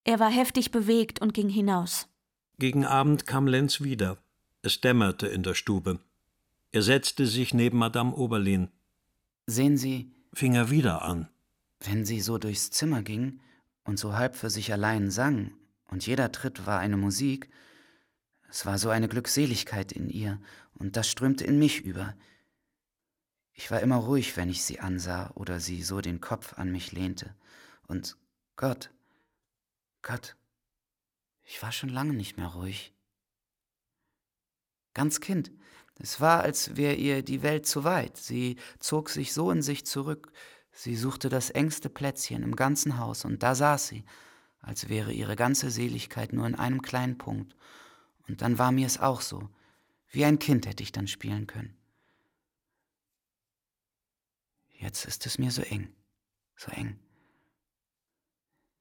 Er war heftig bewegt und ging hinaus. Gegen Abend kam Lenz wieder. Es dämmerte in der Stube. Er setzte sich neben Madame Oberlin. Sehen Sie, fing er wieder an. Wenn sie so durchs Zimmer ging und so halb für sich allein sang, und jeder Tritt war eine Musik, es war so eine Glückseligkeit in ihr, und das strömte in mich über. Ich war immer ruhig, wenn ich sie ansah oder sie so den Kopf an mich lehnte. Und Gott, Gott, ich war schon lange nicht mehr ruhig. Ganz Kind, es war, als wäre ihr die Welt zu weit. Sie zog sich so in sich zurück. Sie suchte das engste Plätzchen im ganzen Haus, und da saß sie, als wäre ihre ganze Seligkeit nur in einem kleinen Punkt. Und dann war mir es auch so. Wie ein Kind hätte ich dann spielen können. Jetzt ist es mir so eng, so eng.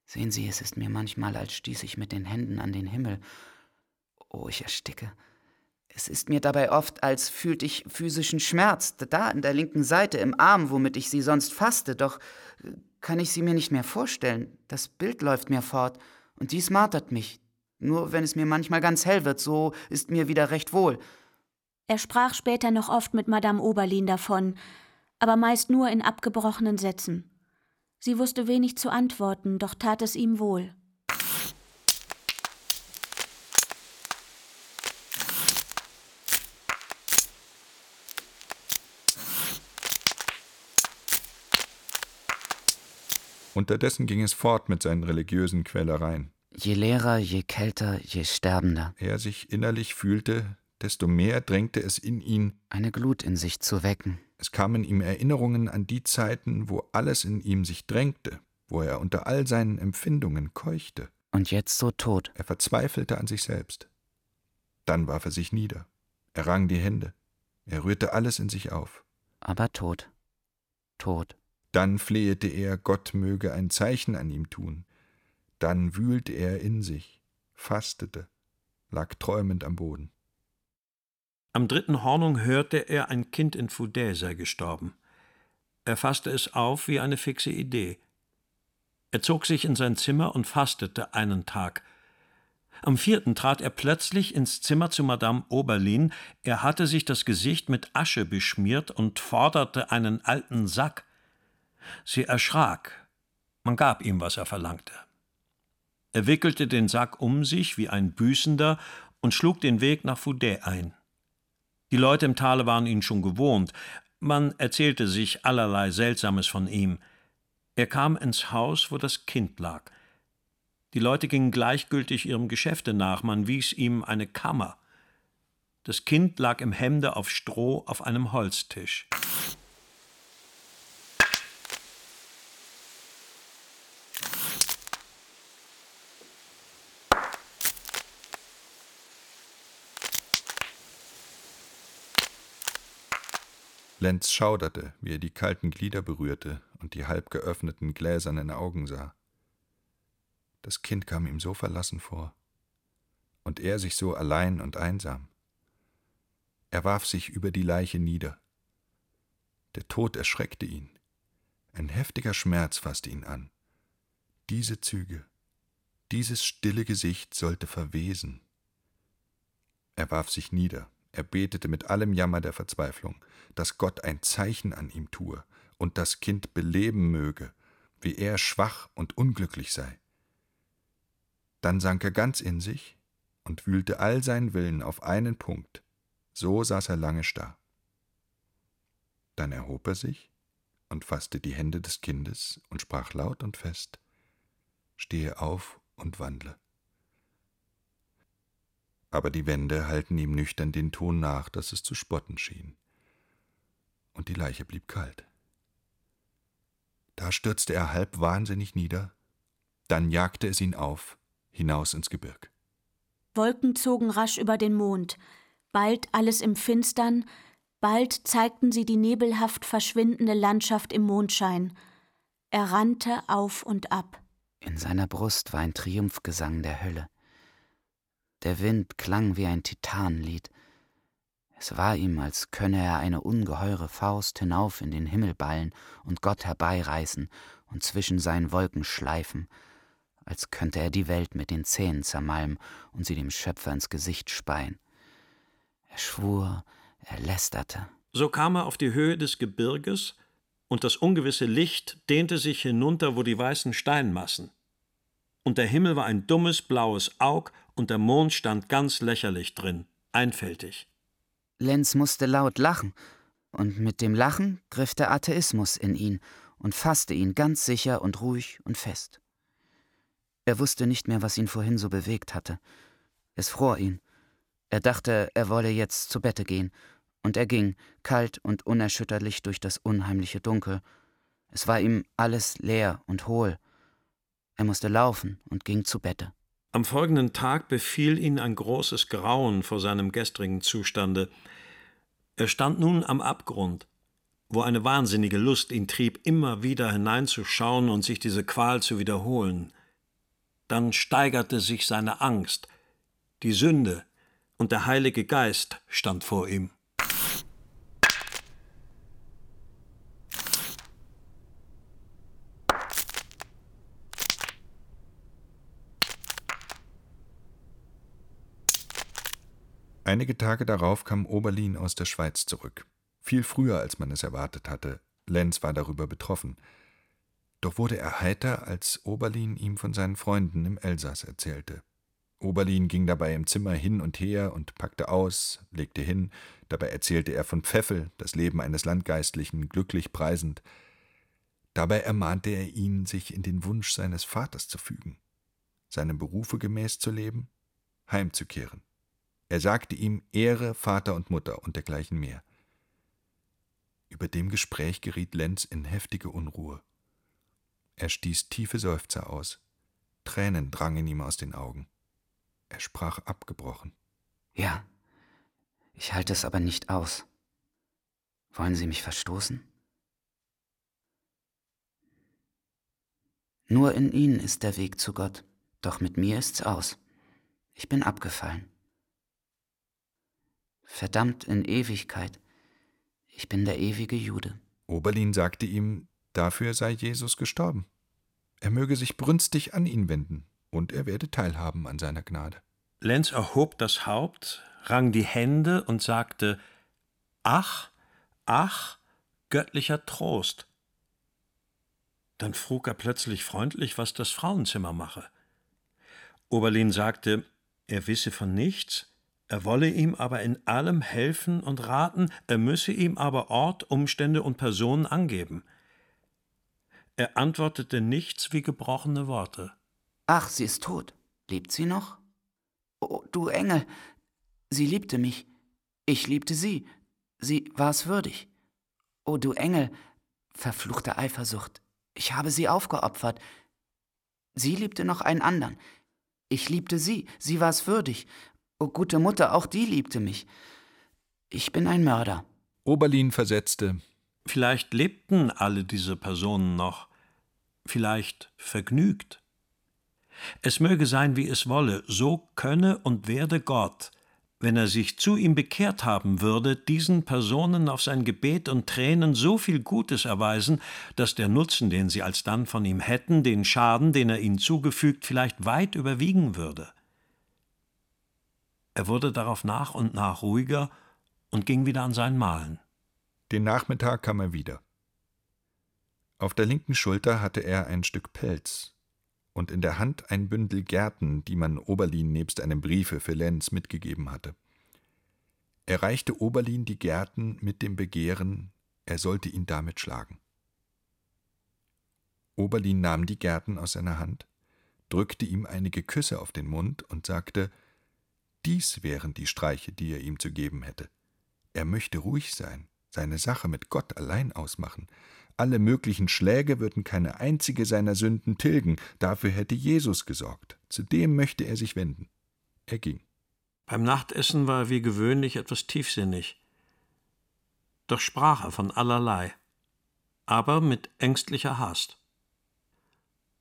Sehen Sie, es ist mir manchmal, als stieß ich mit den Händen an den Himmel. Oh, ich ersticke. Es ist mir dabei oft, als fühlte ich physischen Schmerz, da an der linken Seite im Arm, womit ich sie sonst fasste, doch äh, kann ich sie mir nicht mehr vorstellen. Das Bild läuft mir fort, und dies martert mich. Nur wenn es mir manchmal ganz hell wird, so ist mir wieder recht wohl. Er sprach später noch oft mit Madame Oberlin davon, aber meist nur in abgebrochenen Sätzen. Sie wusste wenig zu antworten, doch tat es ihm wohl. Unterdessen ging es fort mit seinen religiösen Quälereien. Je leerer, je kälter, je sterbender. Er sich innerlich fühlte, desto mehr drängte es in ihn, eine Glut in sich zu wecken. Es kamen ihm Erinnerungen an die Zeiten, wo alles in ihm sich drängte, wo er unter all seinen Empfindungen keuchte. Und jetzt so tot. Er verzweifelte an sich selbst. Dann warf er sich nieder. Er rang die Hände. Er rührte alles in sich auf. Aber tot. Tot. Dann flehete er, Gott möge ein Zeichen an ihm tun. Dann wühlte er in sich, fastete, lag träumend am Boden. Am dritten Hornung hörte er, ein Kind in Foudet sei gestorben. Er fasste es auf wie eine fixe Idee. Er zog sich in sein Zimmer und fastete einen Tag. Am vierten trat er plötzlich ins Zimmer zu Madame Oberlin. Er hatte sich das Gesicht mit Asche beschmiert und forderte einen alten Sack. Sie erschrak. Man gab ihm, was er verlangte. Er wickelte den Sack um sich wie ein Büßender und schlug den Weg nach Foudet ein. Die Leute im Tale waren ihn schon gewohnt. Man erzählte sich allerlei Seltsames von ihm. Er kam ins Haus, wo das Kind lag. Die Leute gingen gleichgültig ihrem Geschäfte nach, man wies ihm eine Kammer. Das Kind lag im Hemde auf Stroh auf einem Holztisch. Lenz schauderte, wie er die kalten Glieder berührte und die halb geöffneten gläsernen Augen sah. Das Kind kam ihm so verlassen vor, und er sich so allein und einsam. Er warf sich über die Leiche nieder. Der Tod erschreckte ihn. Ein heftiger Schmerz fasste ihn an. Diese Züge, dieses stille Gesicht sollte verwesen. Er warf sich nieder, er betete mit allem Jammer der Verzweiflung, dass Gott ein Zeichen an ihm tue und das Kind beleben möge, wie er schwach und unglücklich sei. Dann sank er ganz in sich und wühlte all seinen Willen auf einen Punkt. So saß er lange starr. Dann erhob er sich und fasste die Hände des Kindes und sprach laut und fest Stehe auf und wandle. Aber die Wände halten ihm nüchtern den Ton nach, dass es zu spotten schien. Und die Leiche blieb kalt. Da stürzte er halb wahnsinnig nieder, dann jagte es ihn auf, hinaus ins Gebirg. Wolken zogen rasch über den Mond, bald alles im Finstern, bald zeigten sie die nebelhaft verschwindende Landschaft im Mondschein. Er rannte auf und ab. In seiner Brust war ein Triumphgesang der Hölle. Der Wind klang wie ein Titanenlied. Es war ihm, als könne er eine ungeheure Faust hinauf in den Himmel ballen und Gott herbeireißen und zwischen seinen Wolken schleifen, als könnte er die Welt mit den Zähnen zermalmen und sie dem Schöpfer ins Gesicht speien. Er schwur, er lästerte. So kam er auf die Höhe des Gebirges, und das ungewisse Licht dehnte sich hinunter, wo die weißen Steinmassen. Und der Himmel war ein dummes blaues Aug, und der Mond stand ganz lächerlich drin, einfältig. Lenz musste laut lachen, und mit dem Lachen griff der Atheismus in ihn und fasste ihn ganz sicher und ruhig und fest. Er wusste nicht mehr, was ihn vorhin so bewegt hatte. Es fror ihn. Er dachte, er wolle jetzt zu Bette gehen, und er ging, kalt und unerschütterlich durch das unheimliche Dunkel. Es war ihm alles leer und hohl. Er musste laufen und ging zu Bette. Am folgenden Tag befiel ihn ein großes Grauen vor seinem gestrigen Zustande. Er stand nun am Abgrund, wo eine wahnsinnige Lust ihn trieb, immer wieder hineinzuschauen und sich diese Qual zu wiederholen dann steigerte sich seine Angst. Die Sünde und der Heilige Geist stand vor ihm. Einige Tage darauf kam Oberlin aus der Schweiz zurück. Viel früher, als man es erwartet hatte. Lenz war darüber betroffen. Doch wurde er heiter, als Oberlin ihm von seinen Freunden im Elsass erzählte. Oberlin ging dabei im Zimmer hin und her und packte aus, legte hin, dabei erzählte er von Pfeffel, das Leben eines Landgeistlichen, glücklich preisend. Dabei ermahnte er ihn, sich in den Wunsch seines Vaters zu fügen, seinem Berufe gemäß zu leben, heimzukehren. Er sagte ihm Ehre Vater und Mutter und dergleichen mehr. Über dem Gespräch geriet Lenz in heftige Unruhe. Er stieß tiefe Seufzer aus. Tränen drangen ihm aus den Augen. Er sprach abgebrochen. Ja, ich halte es aber nicht aus. Wollen Sie mich verstoßen? Nur in Ihnen ist der Weg zu Gott, doch mit mir ist's aus. Ich bin abgefallen. Verdammt in Ewigkeit. Ich bin der ewige Jude. Oberlin sagte ihm, Dafür sei Jesus gestorben. Er möge sich brünstig an ihn wenden, und er werde teilhaben an seiner Gnade. Lenz erhob das Haupt, rang die Hände und sagte Ach, ach, göttlicher Trost. Dann frug er plötzlich freundlich, was das Frauenzimmer mache. Oberlin sagte, er wisse von nichts, er wolle ihm aber in allem helfen und raten, er müsse ihm aber Ort, Umstände und Personen angeben. Er antwortete nichts wie gebrochene Worte. Ach, sie ist tot. Lebt sie noch? Oh, du Engel. Sie liebte mich. Ich liebte sie. Sie war es würdig. Oh, du Engel. Verfluchte Eifersucht. Ich habe sie aufgeopfert. Sie liebte noch einen anderen. Ich liebte sie. Sie war es würdig. Oh, gute Mutter, auch die liebte mich. Ich bin ein Mörder. Oberlin versetzte. Vielleicht lebten alle diese Personen noch vielleicht vergnügt. Es möge sein, wie es wolle, so könne und werde Gott wenn er sich zu ihm bekehrt haben würde, diesen Personen auf sein Gebet und Tränen so viel Gutes erweisen, dass der Nutzen, den sie alsdann von ihm hätten, den Schaden, den er ihnen zugefügt, vielleicht weit überwiegen würde. Er wurde darauf nach und nach ruhiger und ging wieder an sein Malen. Den Nachmittag kam er wieder. Auf der linken Schulter hatte er ein Stück Pelz und in der Hand ein Bündel Gärten, die man Oberlin nebst einem Briefe für Lenz mitgegeben hatte. Er reichte Oberlin die Gärten mit dem Begehren, er sollte ihn damit schlagen. Oberlin nahm die Gärten aus seiner Hand, drückte ihm einige Küsse auf den Mund und sagte, dies wären die Streiche, die er ihm zu geben hätte. Er möchte ruhig sein, seine Sache mit Gott allein ausmachen, alle möglichen Schläge würden keine einzige seiner Sünden tilgen, dafür hätte Jesus gesorgt. Zu dem möchte er sich wenden. Er ging. Beim Nachtessen war er wie gewöhnlich etwas tiefsinnig. Doch sprach er von allerlei, aber mit ängstlicher Hast.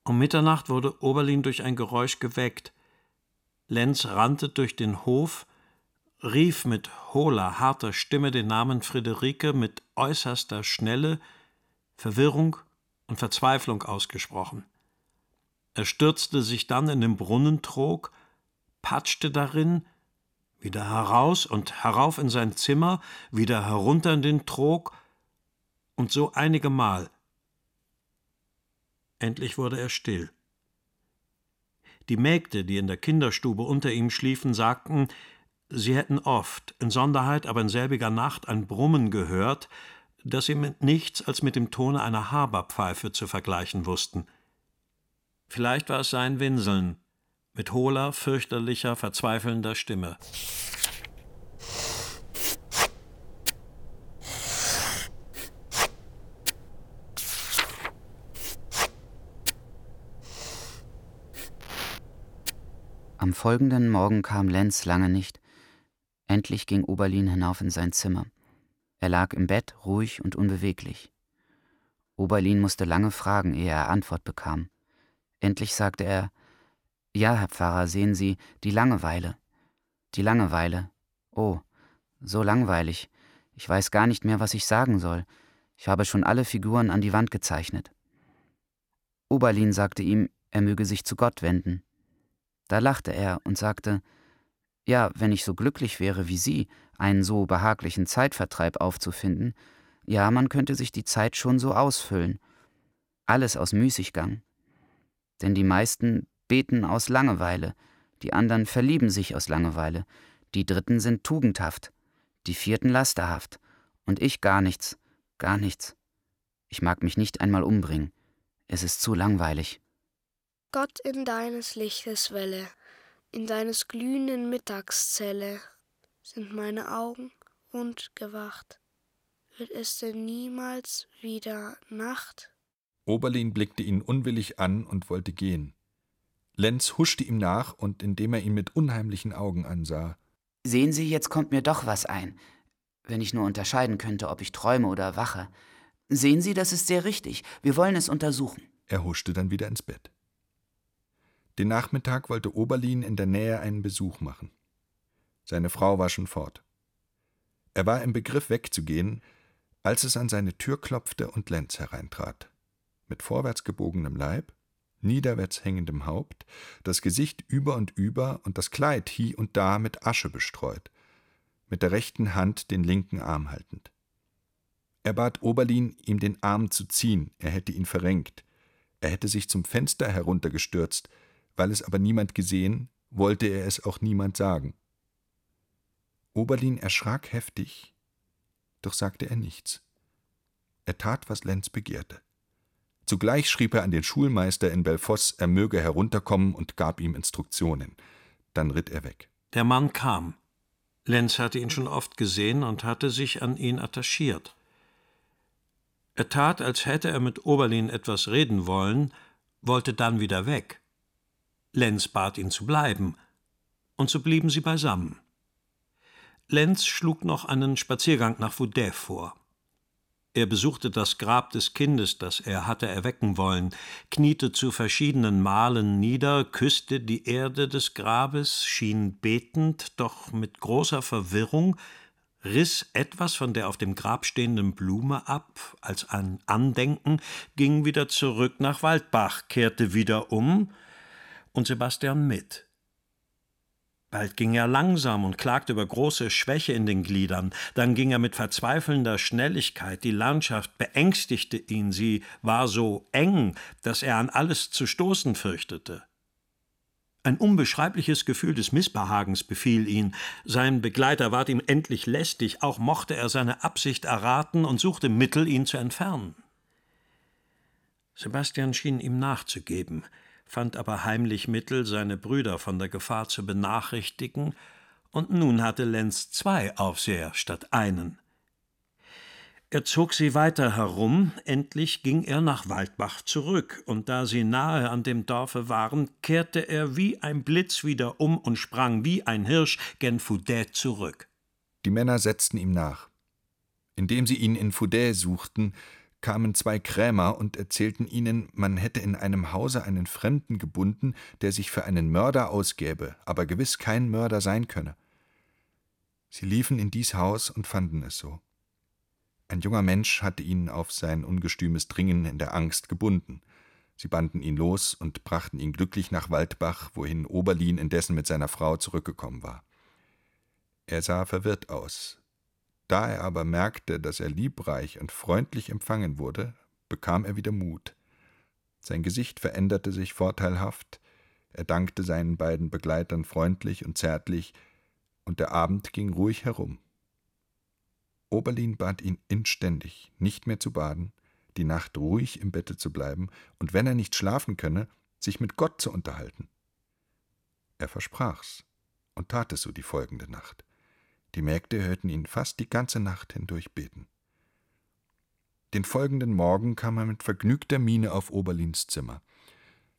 Um Mitternacht wurde Oberlin durch ein Geräusch geweckt. Lenz rannte durch den Hof, rief mit hohler, harter Stimme den Namen Friederike mit äußerster Schnelle, Verwirrung und Verzweiflung ausgesprochen. Er stürzte sich dann in den Brunnentrog, patschte darin, wieder heraus und herauf in sein Zimmer, wieder herunter in den Trog, und so einige Mal. Endlich wurde er still. Die Mägde, die in der Kinderstube unter ihm schliefen, sagten, sie hätten oft, in Sonderheit aber in selbiger Nacht, ein Brummen gehört, das sie mit nichts als mit dem Tone einer Haberpfeife zu vergleichen wussten. Vielleicht war es sein Winseln, mit hohler, fürchterlicher, verzweifelnder Stimme. Am folgenden Morgen kam Lenz lange nicht. Endlich ging Oberlin hinauf in sein Zimmer. Er lag im Bett, ruhig und unbeweglich. Oberlin musste lange fragen, ehe er Antwort bekam. Endlich sagte er Ja, Herr Pfarrer, sehen Sie, die Langeweile. Die Langeweile. Oh, so langweilig. Ich weiß gar nicht mehr, was ich sagen soll. Ich habe schon alle Figuren an die Wand gezeichnet. Oberlin sagte ihm, er möge sich zu Gott wenden. Da lachte er und sagte Ja, wenn ich so glücklich wäre wie Sie, einen so behaglichen Zeitvertreib aufzufinden, ja, man könnte sich die Zeit schon so ausfüllen. Alles aus Müßiggang. Denn die meisten beten aus Langeweile, die anderen verlieben sich aus Langeweile, die dritten sind tugendhaft, die vierten lasterhaft, und ich gar nichts, gar nichts. Ich mag mich nicht einmal umbringen. Es ist zu langweilig. Gott in deines Lichtes Welle, in deines glühenden Mittagszelle, sind meine Augen und gewacht. Wird es denn niemals wieder Nacht? Oberlin blickte ihn unwillig an und wollte gehen. Lenz huschte ihm nach, und indem er ihn mit unheimlichen Augen ansah. Sehen Sie, jetzt kommt mir doch was ein. Wenn ich nur unterscheiden könnte, ob ich träume oder wache. Sehen Sie, das ist sehr richtig. Wir wollen es untersuchen. Er huschte dann wieder ins Bett. Den Nachmittag wollte Oberlin in der Nähe einen Besuch machen. Seine Frau war schon fort. Er war im Begriff wegzugehen, als es an seine Tür klopfte und Lenz hereintrat. Mit vorwärts gebogenem Leib, niederwärts hängendem Haupt, das Gesicht über und über und das Kleid hie und da mit Asche bestreut, mit der rechten Hand den linken Arm haltend. Er bat Oberlin, ihm den Arm zu ziehen, er hätte ihn verrenkt. Er hätte sich zum Fenster heruntergestürzt, weil es aber niemand gesehen, wollte er es auch niemand sagen. Oberlin erschrak heftig, doch sagte er nichts. Er tat, was Lenz begehrte. Zugleich schrieb er an den Schulmeister in Belfosse, er möge herunterkommen und gab ihm Instruktionen. Dann ritt er weg. Der Mann kam. Lenz hatte ihn schon oft gesehen und hatte sich an ihn attachiert. Er tat, als hätte er mit Oberlin etwas reden wollen, wollte dann wieder weg. Lenz bat ihn zu bleiben, und so blieben sie beisammen. Lenz schlug noch einen Spaziergang nach Vaudet vor. Er besuchte das Grab des Kindes, das er hatte erwecken wollen, kniete zu verschiedenen Malen nieder, küsste die Erde des Grabes, schien betend, doch mit großer Verwirrung, riss etwas von der auf dem Grab stehenden Blume ab, als ein Andenken, ging wieder zurück nach Waldbach, kehrte wieder um und Sebastian mit. Bald ging er langsam und klagte über große Schwäche in den Gliedern, dann ging er mit verzweifelnder Schnelligkeit, die Landschaft beängstigte ihn, sie war so eng, dass er an alles zu stoßen fürchtete. Ein unbeschreibliches Gefühl des Missbehagens befiel ihn, sein Begleiter ward ihm endlich lästig, auch mochte er seine Absicht erraten und suchte Mittel, ihn zu entfernen. Sebastian schien ihm nachzugeben, fand aber heimlich Mittel, seine Brüder von der Gefahr zu benachrichtigen, und nun hatte Lenz zwei Aufseher statt einen. Er zog sie weiter herum, endlich ging er nach Waldbach zurück, und da sie nahe an dem Dorfe waren, kehrte er wie ein Blitz wieder um und sprang wie ein Hirsch gen Foudet zurück. Die Männer setzten ihm nach. Indem sie ihn in Foudet suchten, kamen zwei Krämer und erzählten ihnen, man hätte in einem Hause einen Fremden gebunden, der sich für einen Mörder ausgäbe, aber gewiss kein Mörder sein könne. Sie liefen in dies Haus und fanden es so. Ein junger Mensch hatte ihn auf sein ungestümes Dringen in der Angst gebunden. Sie banden ihn los und brachten ihn glücklich nach Waldbach, wohin Oberlin indessen mit seiner Frau zurückgekommen war. Er sah verwirrt aus, da er aber merkte, dass er liebreich und freundlich empfangen wurde, bekam er wieder Mut. Sein Gesicht veränderte sich vorteilhaft, er dankte seinen beiden Begleitern freundlich und zärtlich, und der Abend ging ruhig herum. Oberlin bat ihn inständig, nicht mehr zu baden, die Nacht ruhig im Bette zu bleiben und wenn er nicht schlafen könne, sich mit Gott zu unterhalten. Er versprach's und tat es so die folgende Nacht. Die Mägde hörten ihn fast die ganze Nacht hindurch beten. Den folgenden Morgen kam er mit vergnügter Miene auf Oberlins Zimmer.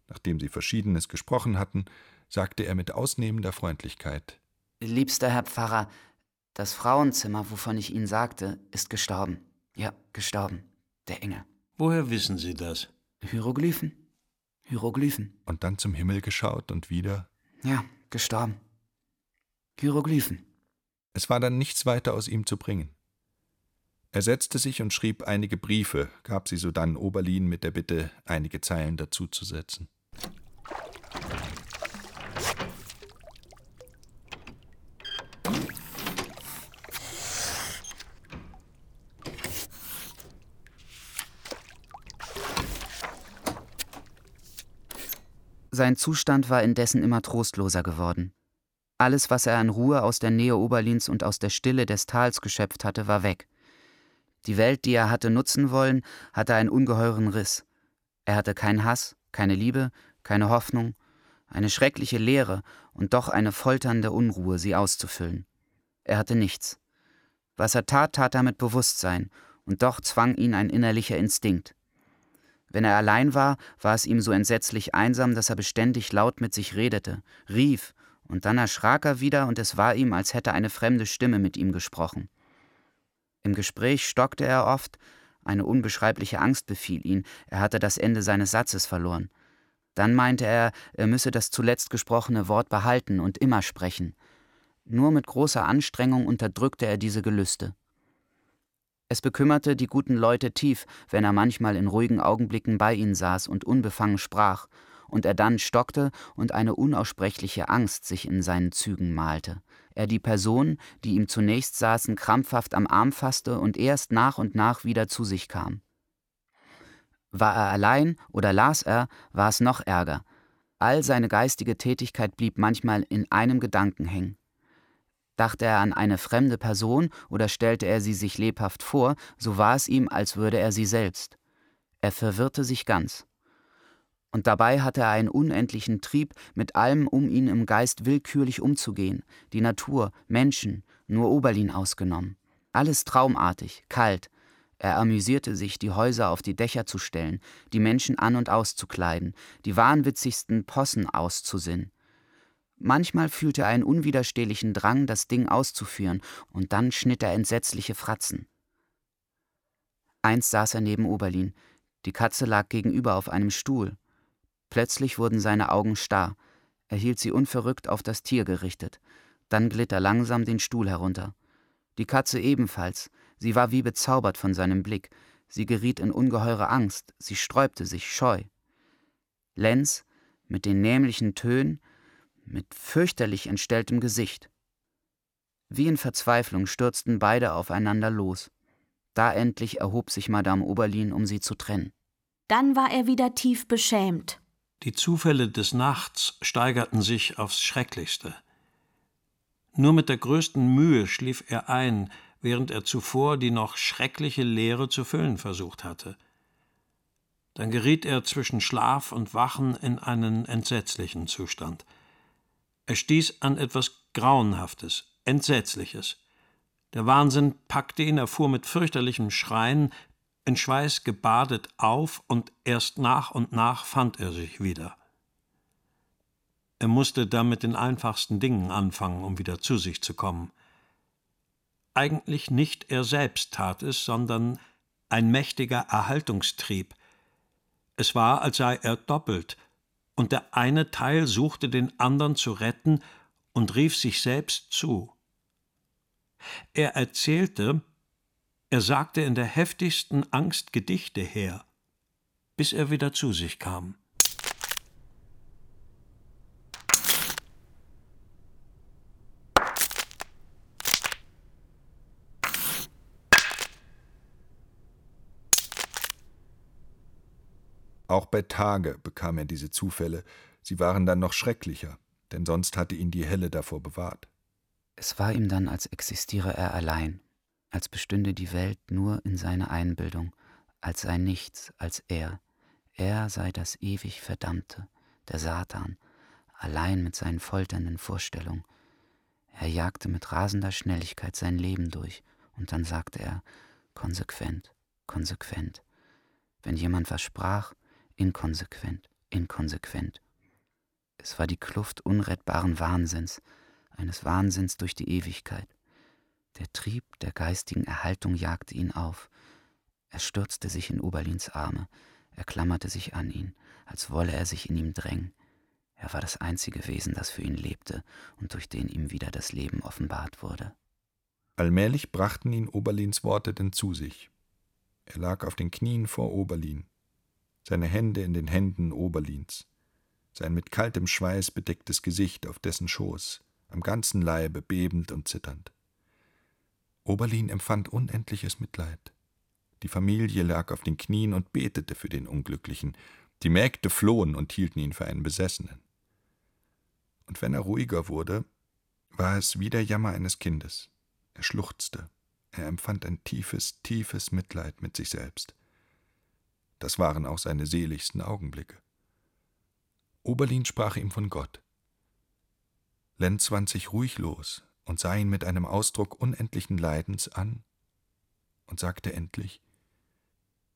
Nachdem sie Verschiedenes gesprochen hatten, sagte er mit ausnehmender Freundlichkeit Liebster Herr Pfarrer, das Frauenzimmer, wovon ich Ihnen sagte, ist gestorben. Ja, gestorben. Der Engel. Woher wissen Sie das? Hieroglyphen. Hieroglyphen. Und dann zum Himmel geschaut und wieder. Ja, gestorben. Hieroglyphen. Es war dann nichts weiter aus ihm zu bringen. Er setzte sich und schrieb einige Briefe, gab sie sodann Oberlin mit der Bitte, einige Zeilen dazuzusetzen. Sein Zustand war indessen immer trostloser geworden. Alles, was er an Ruhe aus der Nähe Oberlins und aus der Stille des Tals geschöpft hatte, war weg. Die Welt, die er hatte nutzen wollen, hatte einen ungeheuren Riss. Er hatte keinen Hass, keine Liebe, keine Hoffnung, eine schreckliche Leere und doch eine folternde Unruhe, sie auszufüllen. Er hatte nichts. Was er tat, tat er mit Bewusstsein, und doch zwang ihn ein innerlicher Instinkt. Wenn er allein war, war es ihm so entsetzlich einsam, dass er beständig laut mit sich redete, rief, und dann erschrak er wieder, und es war ihm, als hätte eine fremde Stimme mit ihm gesprochen. Im Gespräch stockte er oft, eine unbeschreibliche Angst befiel ihn, er hatte das Ende seines Satzes verloren. Dann meinte er, er müsse das zuletzt gesprochene Wort behalten und immer sprechen. Nur mit großer Anstrengung unterdrückte er diese Gelüste. Es bekümmerte die guten Leute tief, wenn er manchmal in ruhigen Augenblicken bei ihnen saß und unbefangen sprach, und er dann stockte und eine unaussprechliche Angst sich in seinen Zügen malte. Er die Person, die ihm zunächst saßen, krampfhaft am Arm fasste und erst nach und nach wieder zu sich kam. War er allein oder las er, war es noch ärger. All seine geistige Tätigkeit blieb manchmal in einem Gedanken hängen. Dachte er an eine fremde Person oder stellte er sie sich lebhaft vor, so war es ihm, als würde er sie selbst. Er verwirrte sich ganz und dabei hatte er einen unendlichen Trieb, mit allem um ihn im Geist willkürlich umzugehen, die Natur, Menschen, nur Oberlin ausgenommen. Alles traumartig, kalt. Er amüsierte sich, die Häuser auf die Dächer zu stellen, die Menschen an und auszukleiden, die wahnwitzigsten Possen auszusinnen. Manchmal fühlte er einen unwiderstehlichen Drang, das Ding auszuführen, und dann schnitt er entsetzliche Fratzen. Einst saß er neben Oberlin. Die Katze lag gegenüber auf einem Stuhl. Plötzlich wurden seine Augen starr. Er hielt sie unverrückt auf das Tier gerichtet. Dann glitt er langsam den Stuhl herunter. Die Katze ebenfalls. Sie war wie bezaubert von seinem Blick. Sie geriet in ungeheure Angst. Sie sträubte sich scheu. Lenz, mit den nämlichen Tönen, mit fürchterlich entstelltem Gesicht. Wie in Verzweiflung stürzten beide aufeinander los. Da endlich erhob sich Madame Oberlin, um sie zu trennen. Dann war er wieder tief beschämt. Die Zufälle des Nachts steigerten sich aufs Schrecklichste. Nur mit der größten Mühe schlief er ein, während er zuvor die noch schreckliche Leere zu füllen versucht hatte. Dann geriet er zwischen Schlaf und Wachen in einen entsetzlichen Zustand. Er stieß an etwas Grauenhaftes, Entsetzliches. Der Wahnsinn packte ihn, er fuhr mit fürchterlichem Schreien, in Schweiß gebadet auf, und erst nach und nach fand er sich wieder. Er musste dann mit den einfachsten Dingen anfangen, um wieder zu sich zu kommen. Eigentlich nicht er selbst tat es, sondern ein mächtiger Erhaltungstrieb. Es war, als sei er doppelt, und der eine Teil suchte den anderen zu retten und rief sich selbst zu. Er erzählte, er sagte in der heftigsten Angst Gedichte her, bis er wieder zu sich kam. Auch bei Tage bekam er diese Zufälle, sie waren dann noch schrecklicher, denn sonst hatte ihn die Helle davor bewahrt. Es war ihm dann, als existiere er allein, als bestünde die Welt nur in seiner Einbildung, als sei nichts als er. Er sei das ewig Verdammte, der Satan, allein mit seinen folternden Vorstellungen. Er jagte mit rasender Schnelligkeit sein Leben durch, und dann sagte er, konsequent, konsequent. Wenn jemand versprach, inkonsequent, inkonsequent. Es war die Kluft unrettbaren Wahnsinns, eines Wahnsinns durch die Ewigkeit. Der Trieb der geistigen Erhaltung jagte ihn auf. Er stürzte sich in Oberlins Arme, er klammerte sich an ihn, als wolle er sich in ihm drängen. Er war das einzige Wesen, das für ihn lebte und durch den ihm wieder das Leben offenbart wurde. Allmählich brachten ihn Oberlins Worte denn zu sich. Er lag auf den Knien vor Oberlin, seine Hände in den Händen Oberlins, sein mit kaltem Schweiß bedecktes Gesicht auf dessen Schoß, am ganzen Leibe bebend und zitternd. Oberlin empfand unendliches Mitleid. Die Familie lag auf den Knien und betete für den Unglücklichen. Die Mägde flohen und hielten ihn für einen Besessenen. Und wenn er ruhiger wurde, war es wie der Jammer eines Kindes. Er schluchzte. Er empfand ein tiefes, tiefes Mitleid mit sich selbst. Das waren auch seine seligsten Augenblicke. Oberlin sprach ihm von Gott. Lenz wand sich ruhig los und sah ihn mit einem Ausdruck unendlichen Leidens an und sagte endlich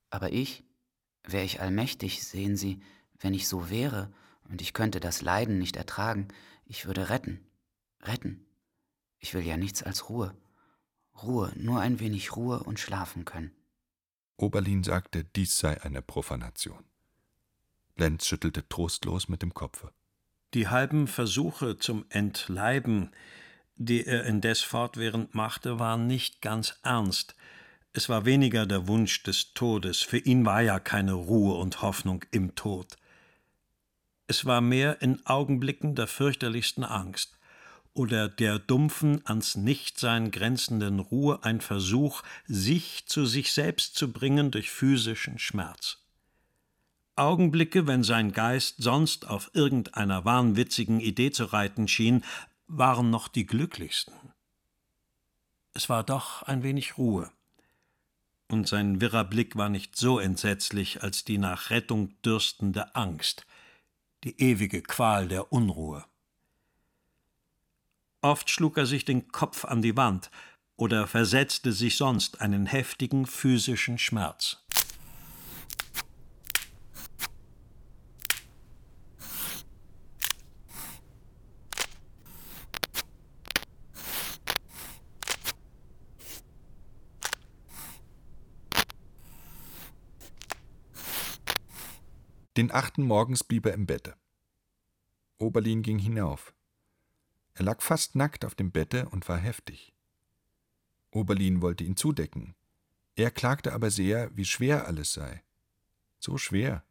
Aber ich, wär ich allmächtig, sehen Sie, wenn ich so wäre und ich könnte das Leiden nicht ertragen, ich würde retten, retten. Ich will ja nichts als Ruhe. Ruhe, nur ein wenig Ruhe und schlafen können. Oberlin sagte, dies sei eine Profanation. Lenz schüttelte trostlos mit dem Kopfe. Die halben Versuche zum Entleiben, die er indes fortwährend machte, waren nicht ganz ernst. Es war weniger der Wunsch des Todes, für ihn war ja keine Ruhe und Hoffnung im Tod. Es war mehr in Augenblicken der fürchterlichsten Angst oder der dumpfen, ans Nichtsein grenzenden Ruhe ein Versuch, sich zu sich selbst zu bringen durch physischen Schmerz. Augenblicke, wenn sein Geist sonst auf irgendeiner wahnwitzigen Idee zu reiten schien, waren noch die glücklichsten. Es war doch ein wenig Ruhe. Und sein wirrer Blick war nicht so entsetzlich als die nach Rettung dürstende Angst, die ewige Qual der Unruhe. Oft schlug er sich den Kopf an die Wand oder versetzte sich sonst einen heftigen physischen Schmerz. Den achten Morgens blieb er im Bette. Oberlin ging hinauf. Er lag fast nackt auf dem Bette und war heftig. Oberlin wollte ihn zudecken. Er klagte aber sehr, wie schwer alles sei. So schwer.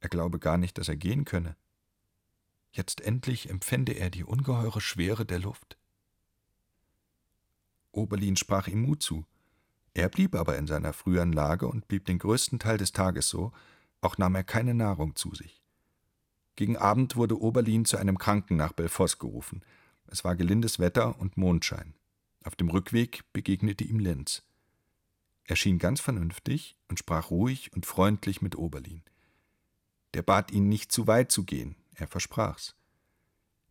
Er glaube gar nicht, dass er gehen könne. Jetzt endlich empfände er die ungeheure Schwere der Luft. Oberlin sprach ihm Mut zu. Er blieb aber in seiner früheren Lage und blieb den größten Teil des Tages so, auch nahm er keine Nahrung zu sich. Gegen Abend wurde Oberlin zu einem Kranken nach Belfos gerufen. Es war gelindes Wetter und Mondschein. Auf dem Rückweg begegnete ihm Lenz. Er schien ganz vernünftig und sprach ruhig und freundlich mit Oberlin. Der bat ihn, nicht zu weit zu gehen, er versprach's.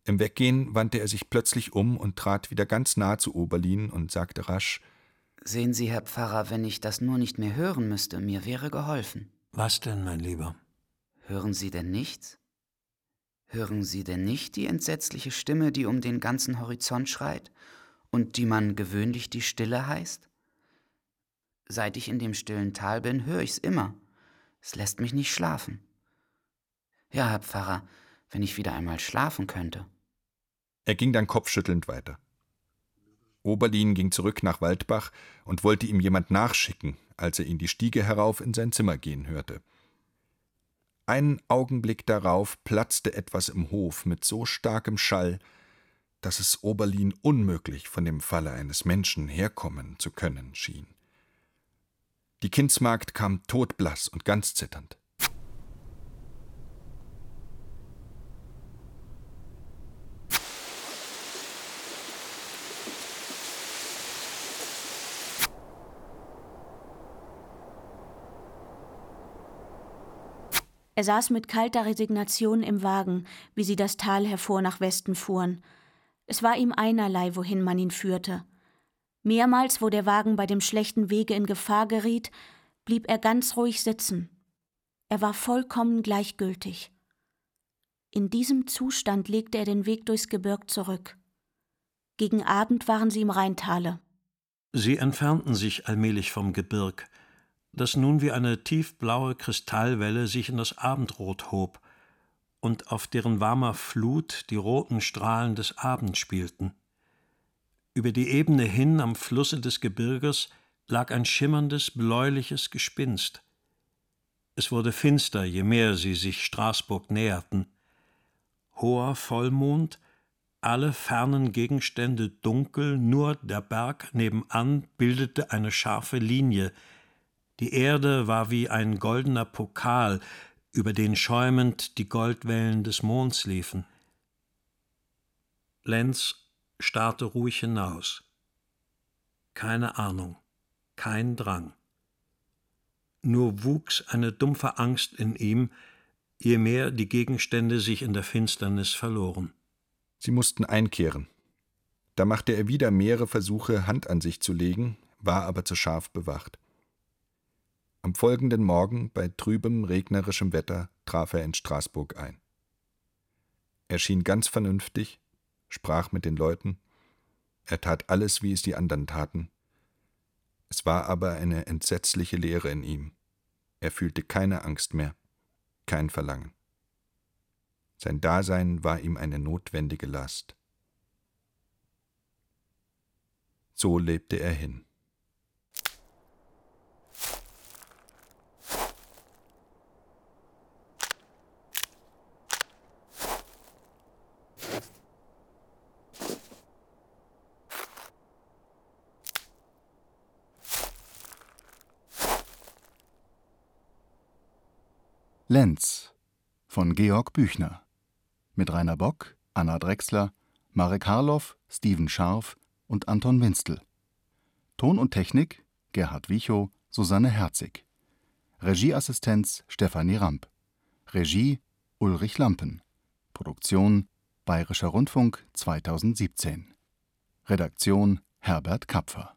Im Weggehen wandte er sich plötzlich um und trat wieder ganz nah zu Oberlin und sagte rasch Sehen Sie, Herr Pfarrer, wenn ich das nur nicht mehr hören müsste, mir wäre geholfen. Was denn, mein Lieber? Hören Sie denn nichts? Hören Sie denn nicht die entsetzliche Stimme, die um den ganzen Horizont schreit und die man gewöhnlich die Stille heißt? Seit ich in dem stillen Tal bin, höre ich's immer. Es lässt mich nicht schlafen. Ja, Herr Pfarrer, wenn ich wieder einmal schlafen könnte. Er ging dann kopfschüttelnd weiter. Oberlin ging zurück nach Waldbach und wollte ihm jemand nachschicken, als er ihn die Stiege herauf in sein Zimmer gehen hörte. Einen Augenblick darauf platzte etwas im Hof mit so starkem Schall, dass es Oberlin unmöglich von dem Falle eines Menschen herkommen zu können schien. Die Kindsmagd kam todblaß und ganz zitternd. Er saß mit kalter Resignation im Wagen, wie sie das Tal hervor nach Westen fuhren. Es war ihm einerlei, wohin man ihn führte. Mehrmals, wo der Wagen bei dem schlechten Wege in Gefahr geriet, blieb er ganz ruhig sitzen. Er war vollkommen gleichgültig. In diesem Zustand legte er den Weg durchs Gebirg zurück. Gegen Abend waren sie im Rheintale. Sie entfernten sich allmählich vom Gebirg, das nun wie eine tiefblaue Kristallwelle sich in das Abendrot hob und auf deren warmer Flut die roten Strahlen des Abends spielten. Über die Ebene hin am Flusse des Gebirges lag ein schimmerndes, bläuliches Gespinst. Es wurde finster, je mehr sie sich Straßburg näherten. Hoher Vollmond, alle fernen Gegenstände dunkel, nur der Berg nebenan bildete eine scharfe Linie, die Erde war wie ein goldener Pokal, über den schäumend die Goldwellen des Monds liefen. Lenz starrte ruhig hinaus. Keine Ahnung, kein Drang. Nur wuchs eine dumpfe Angst in ihm, je mehr die Gegenstände sich in der Finsternis verloren. Sie mussten einkehren. Da machte er wieder mehrere Versuche, Hand an sich zu legen, war aber zu scharf bewacht. Am folgenden Morgen, bei trübem, regnerischem Wetter, traf er in Straßburg ein. Er schien ganz vernünftig, sprach mit den Leuten, er tat alles, wie es die anderen taten. Es war aber eine entsetzliche Leere in ihm. Er fühlte keine Angst mehr, kein Verlangen. Sein Dasein war ihm eine notwendige Last. So lebte er hin. Lenz von Georg Büchner mit Rainer Bock, Anna Drechsler, Marek Harloff, Steven Scharf und Anton Winstel. Ton und Technik Gerhard Wichow, Susanne Herzig. Regieassistenz Stefanie Ramp. Regie Ulrich Lampen. Produktion Bayerischer Rundfunk 2017. Redaktion Herbert Kapfer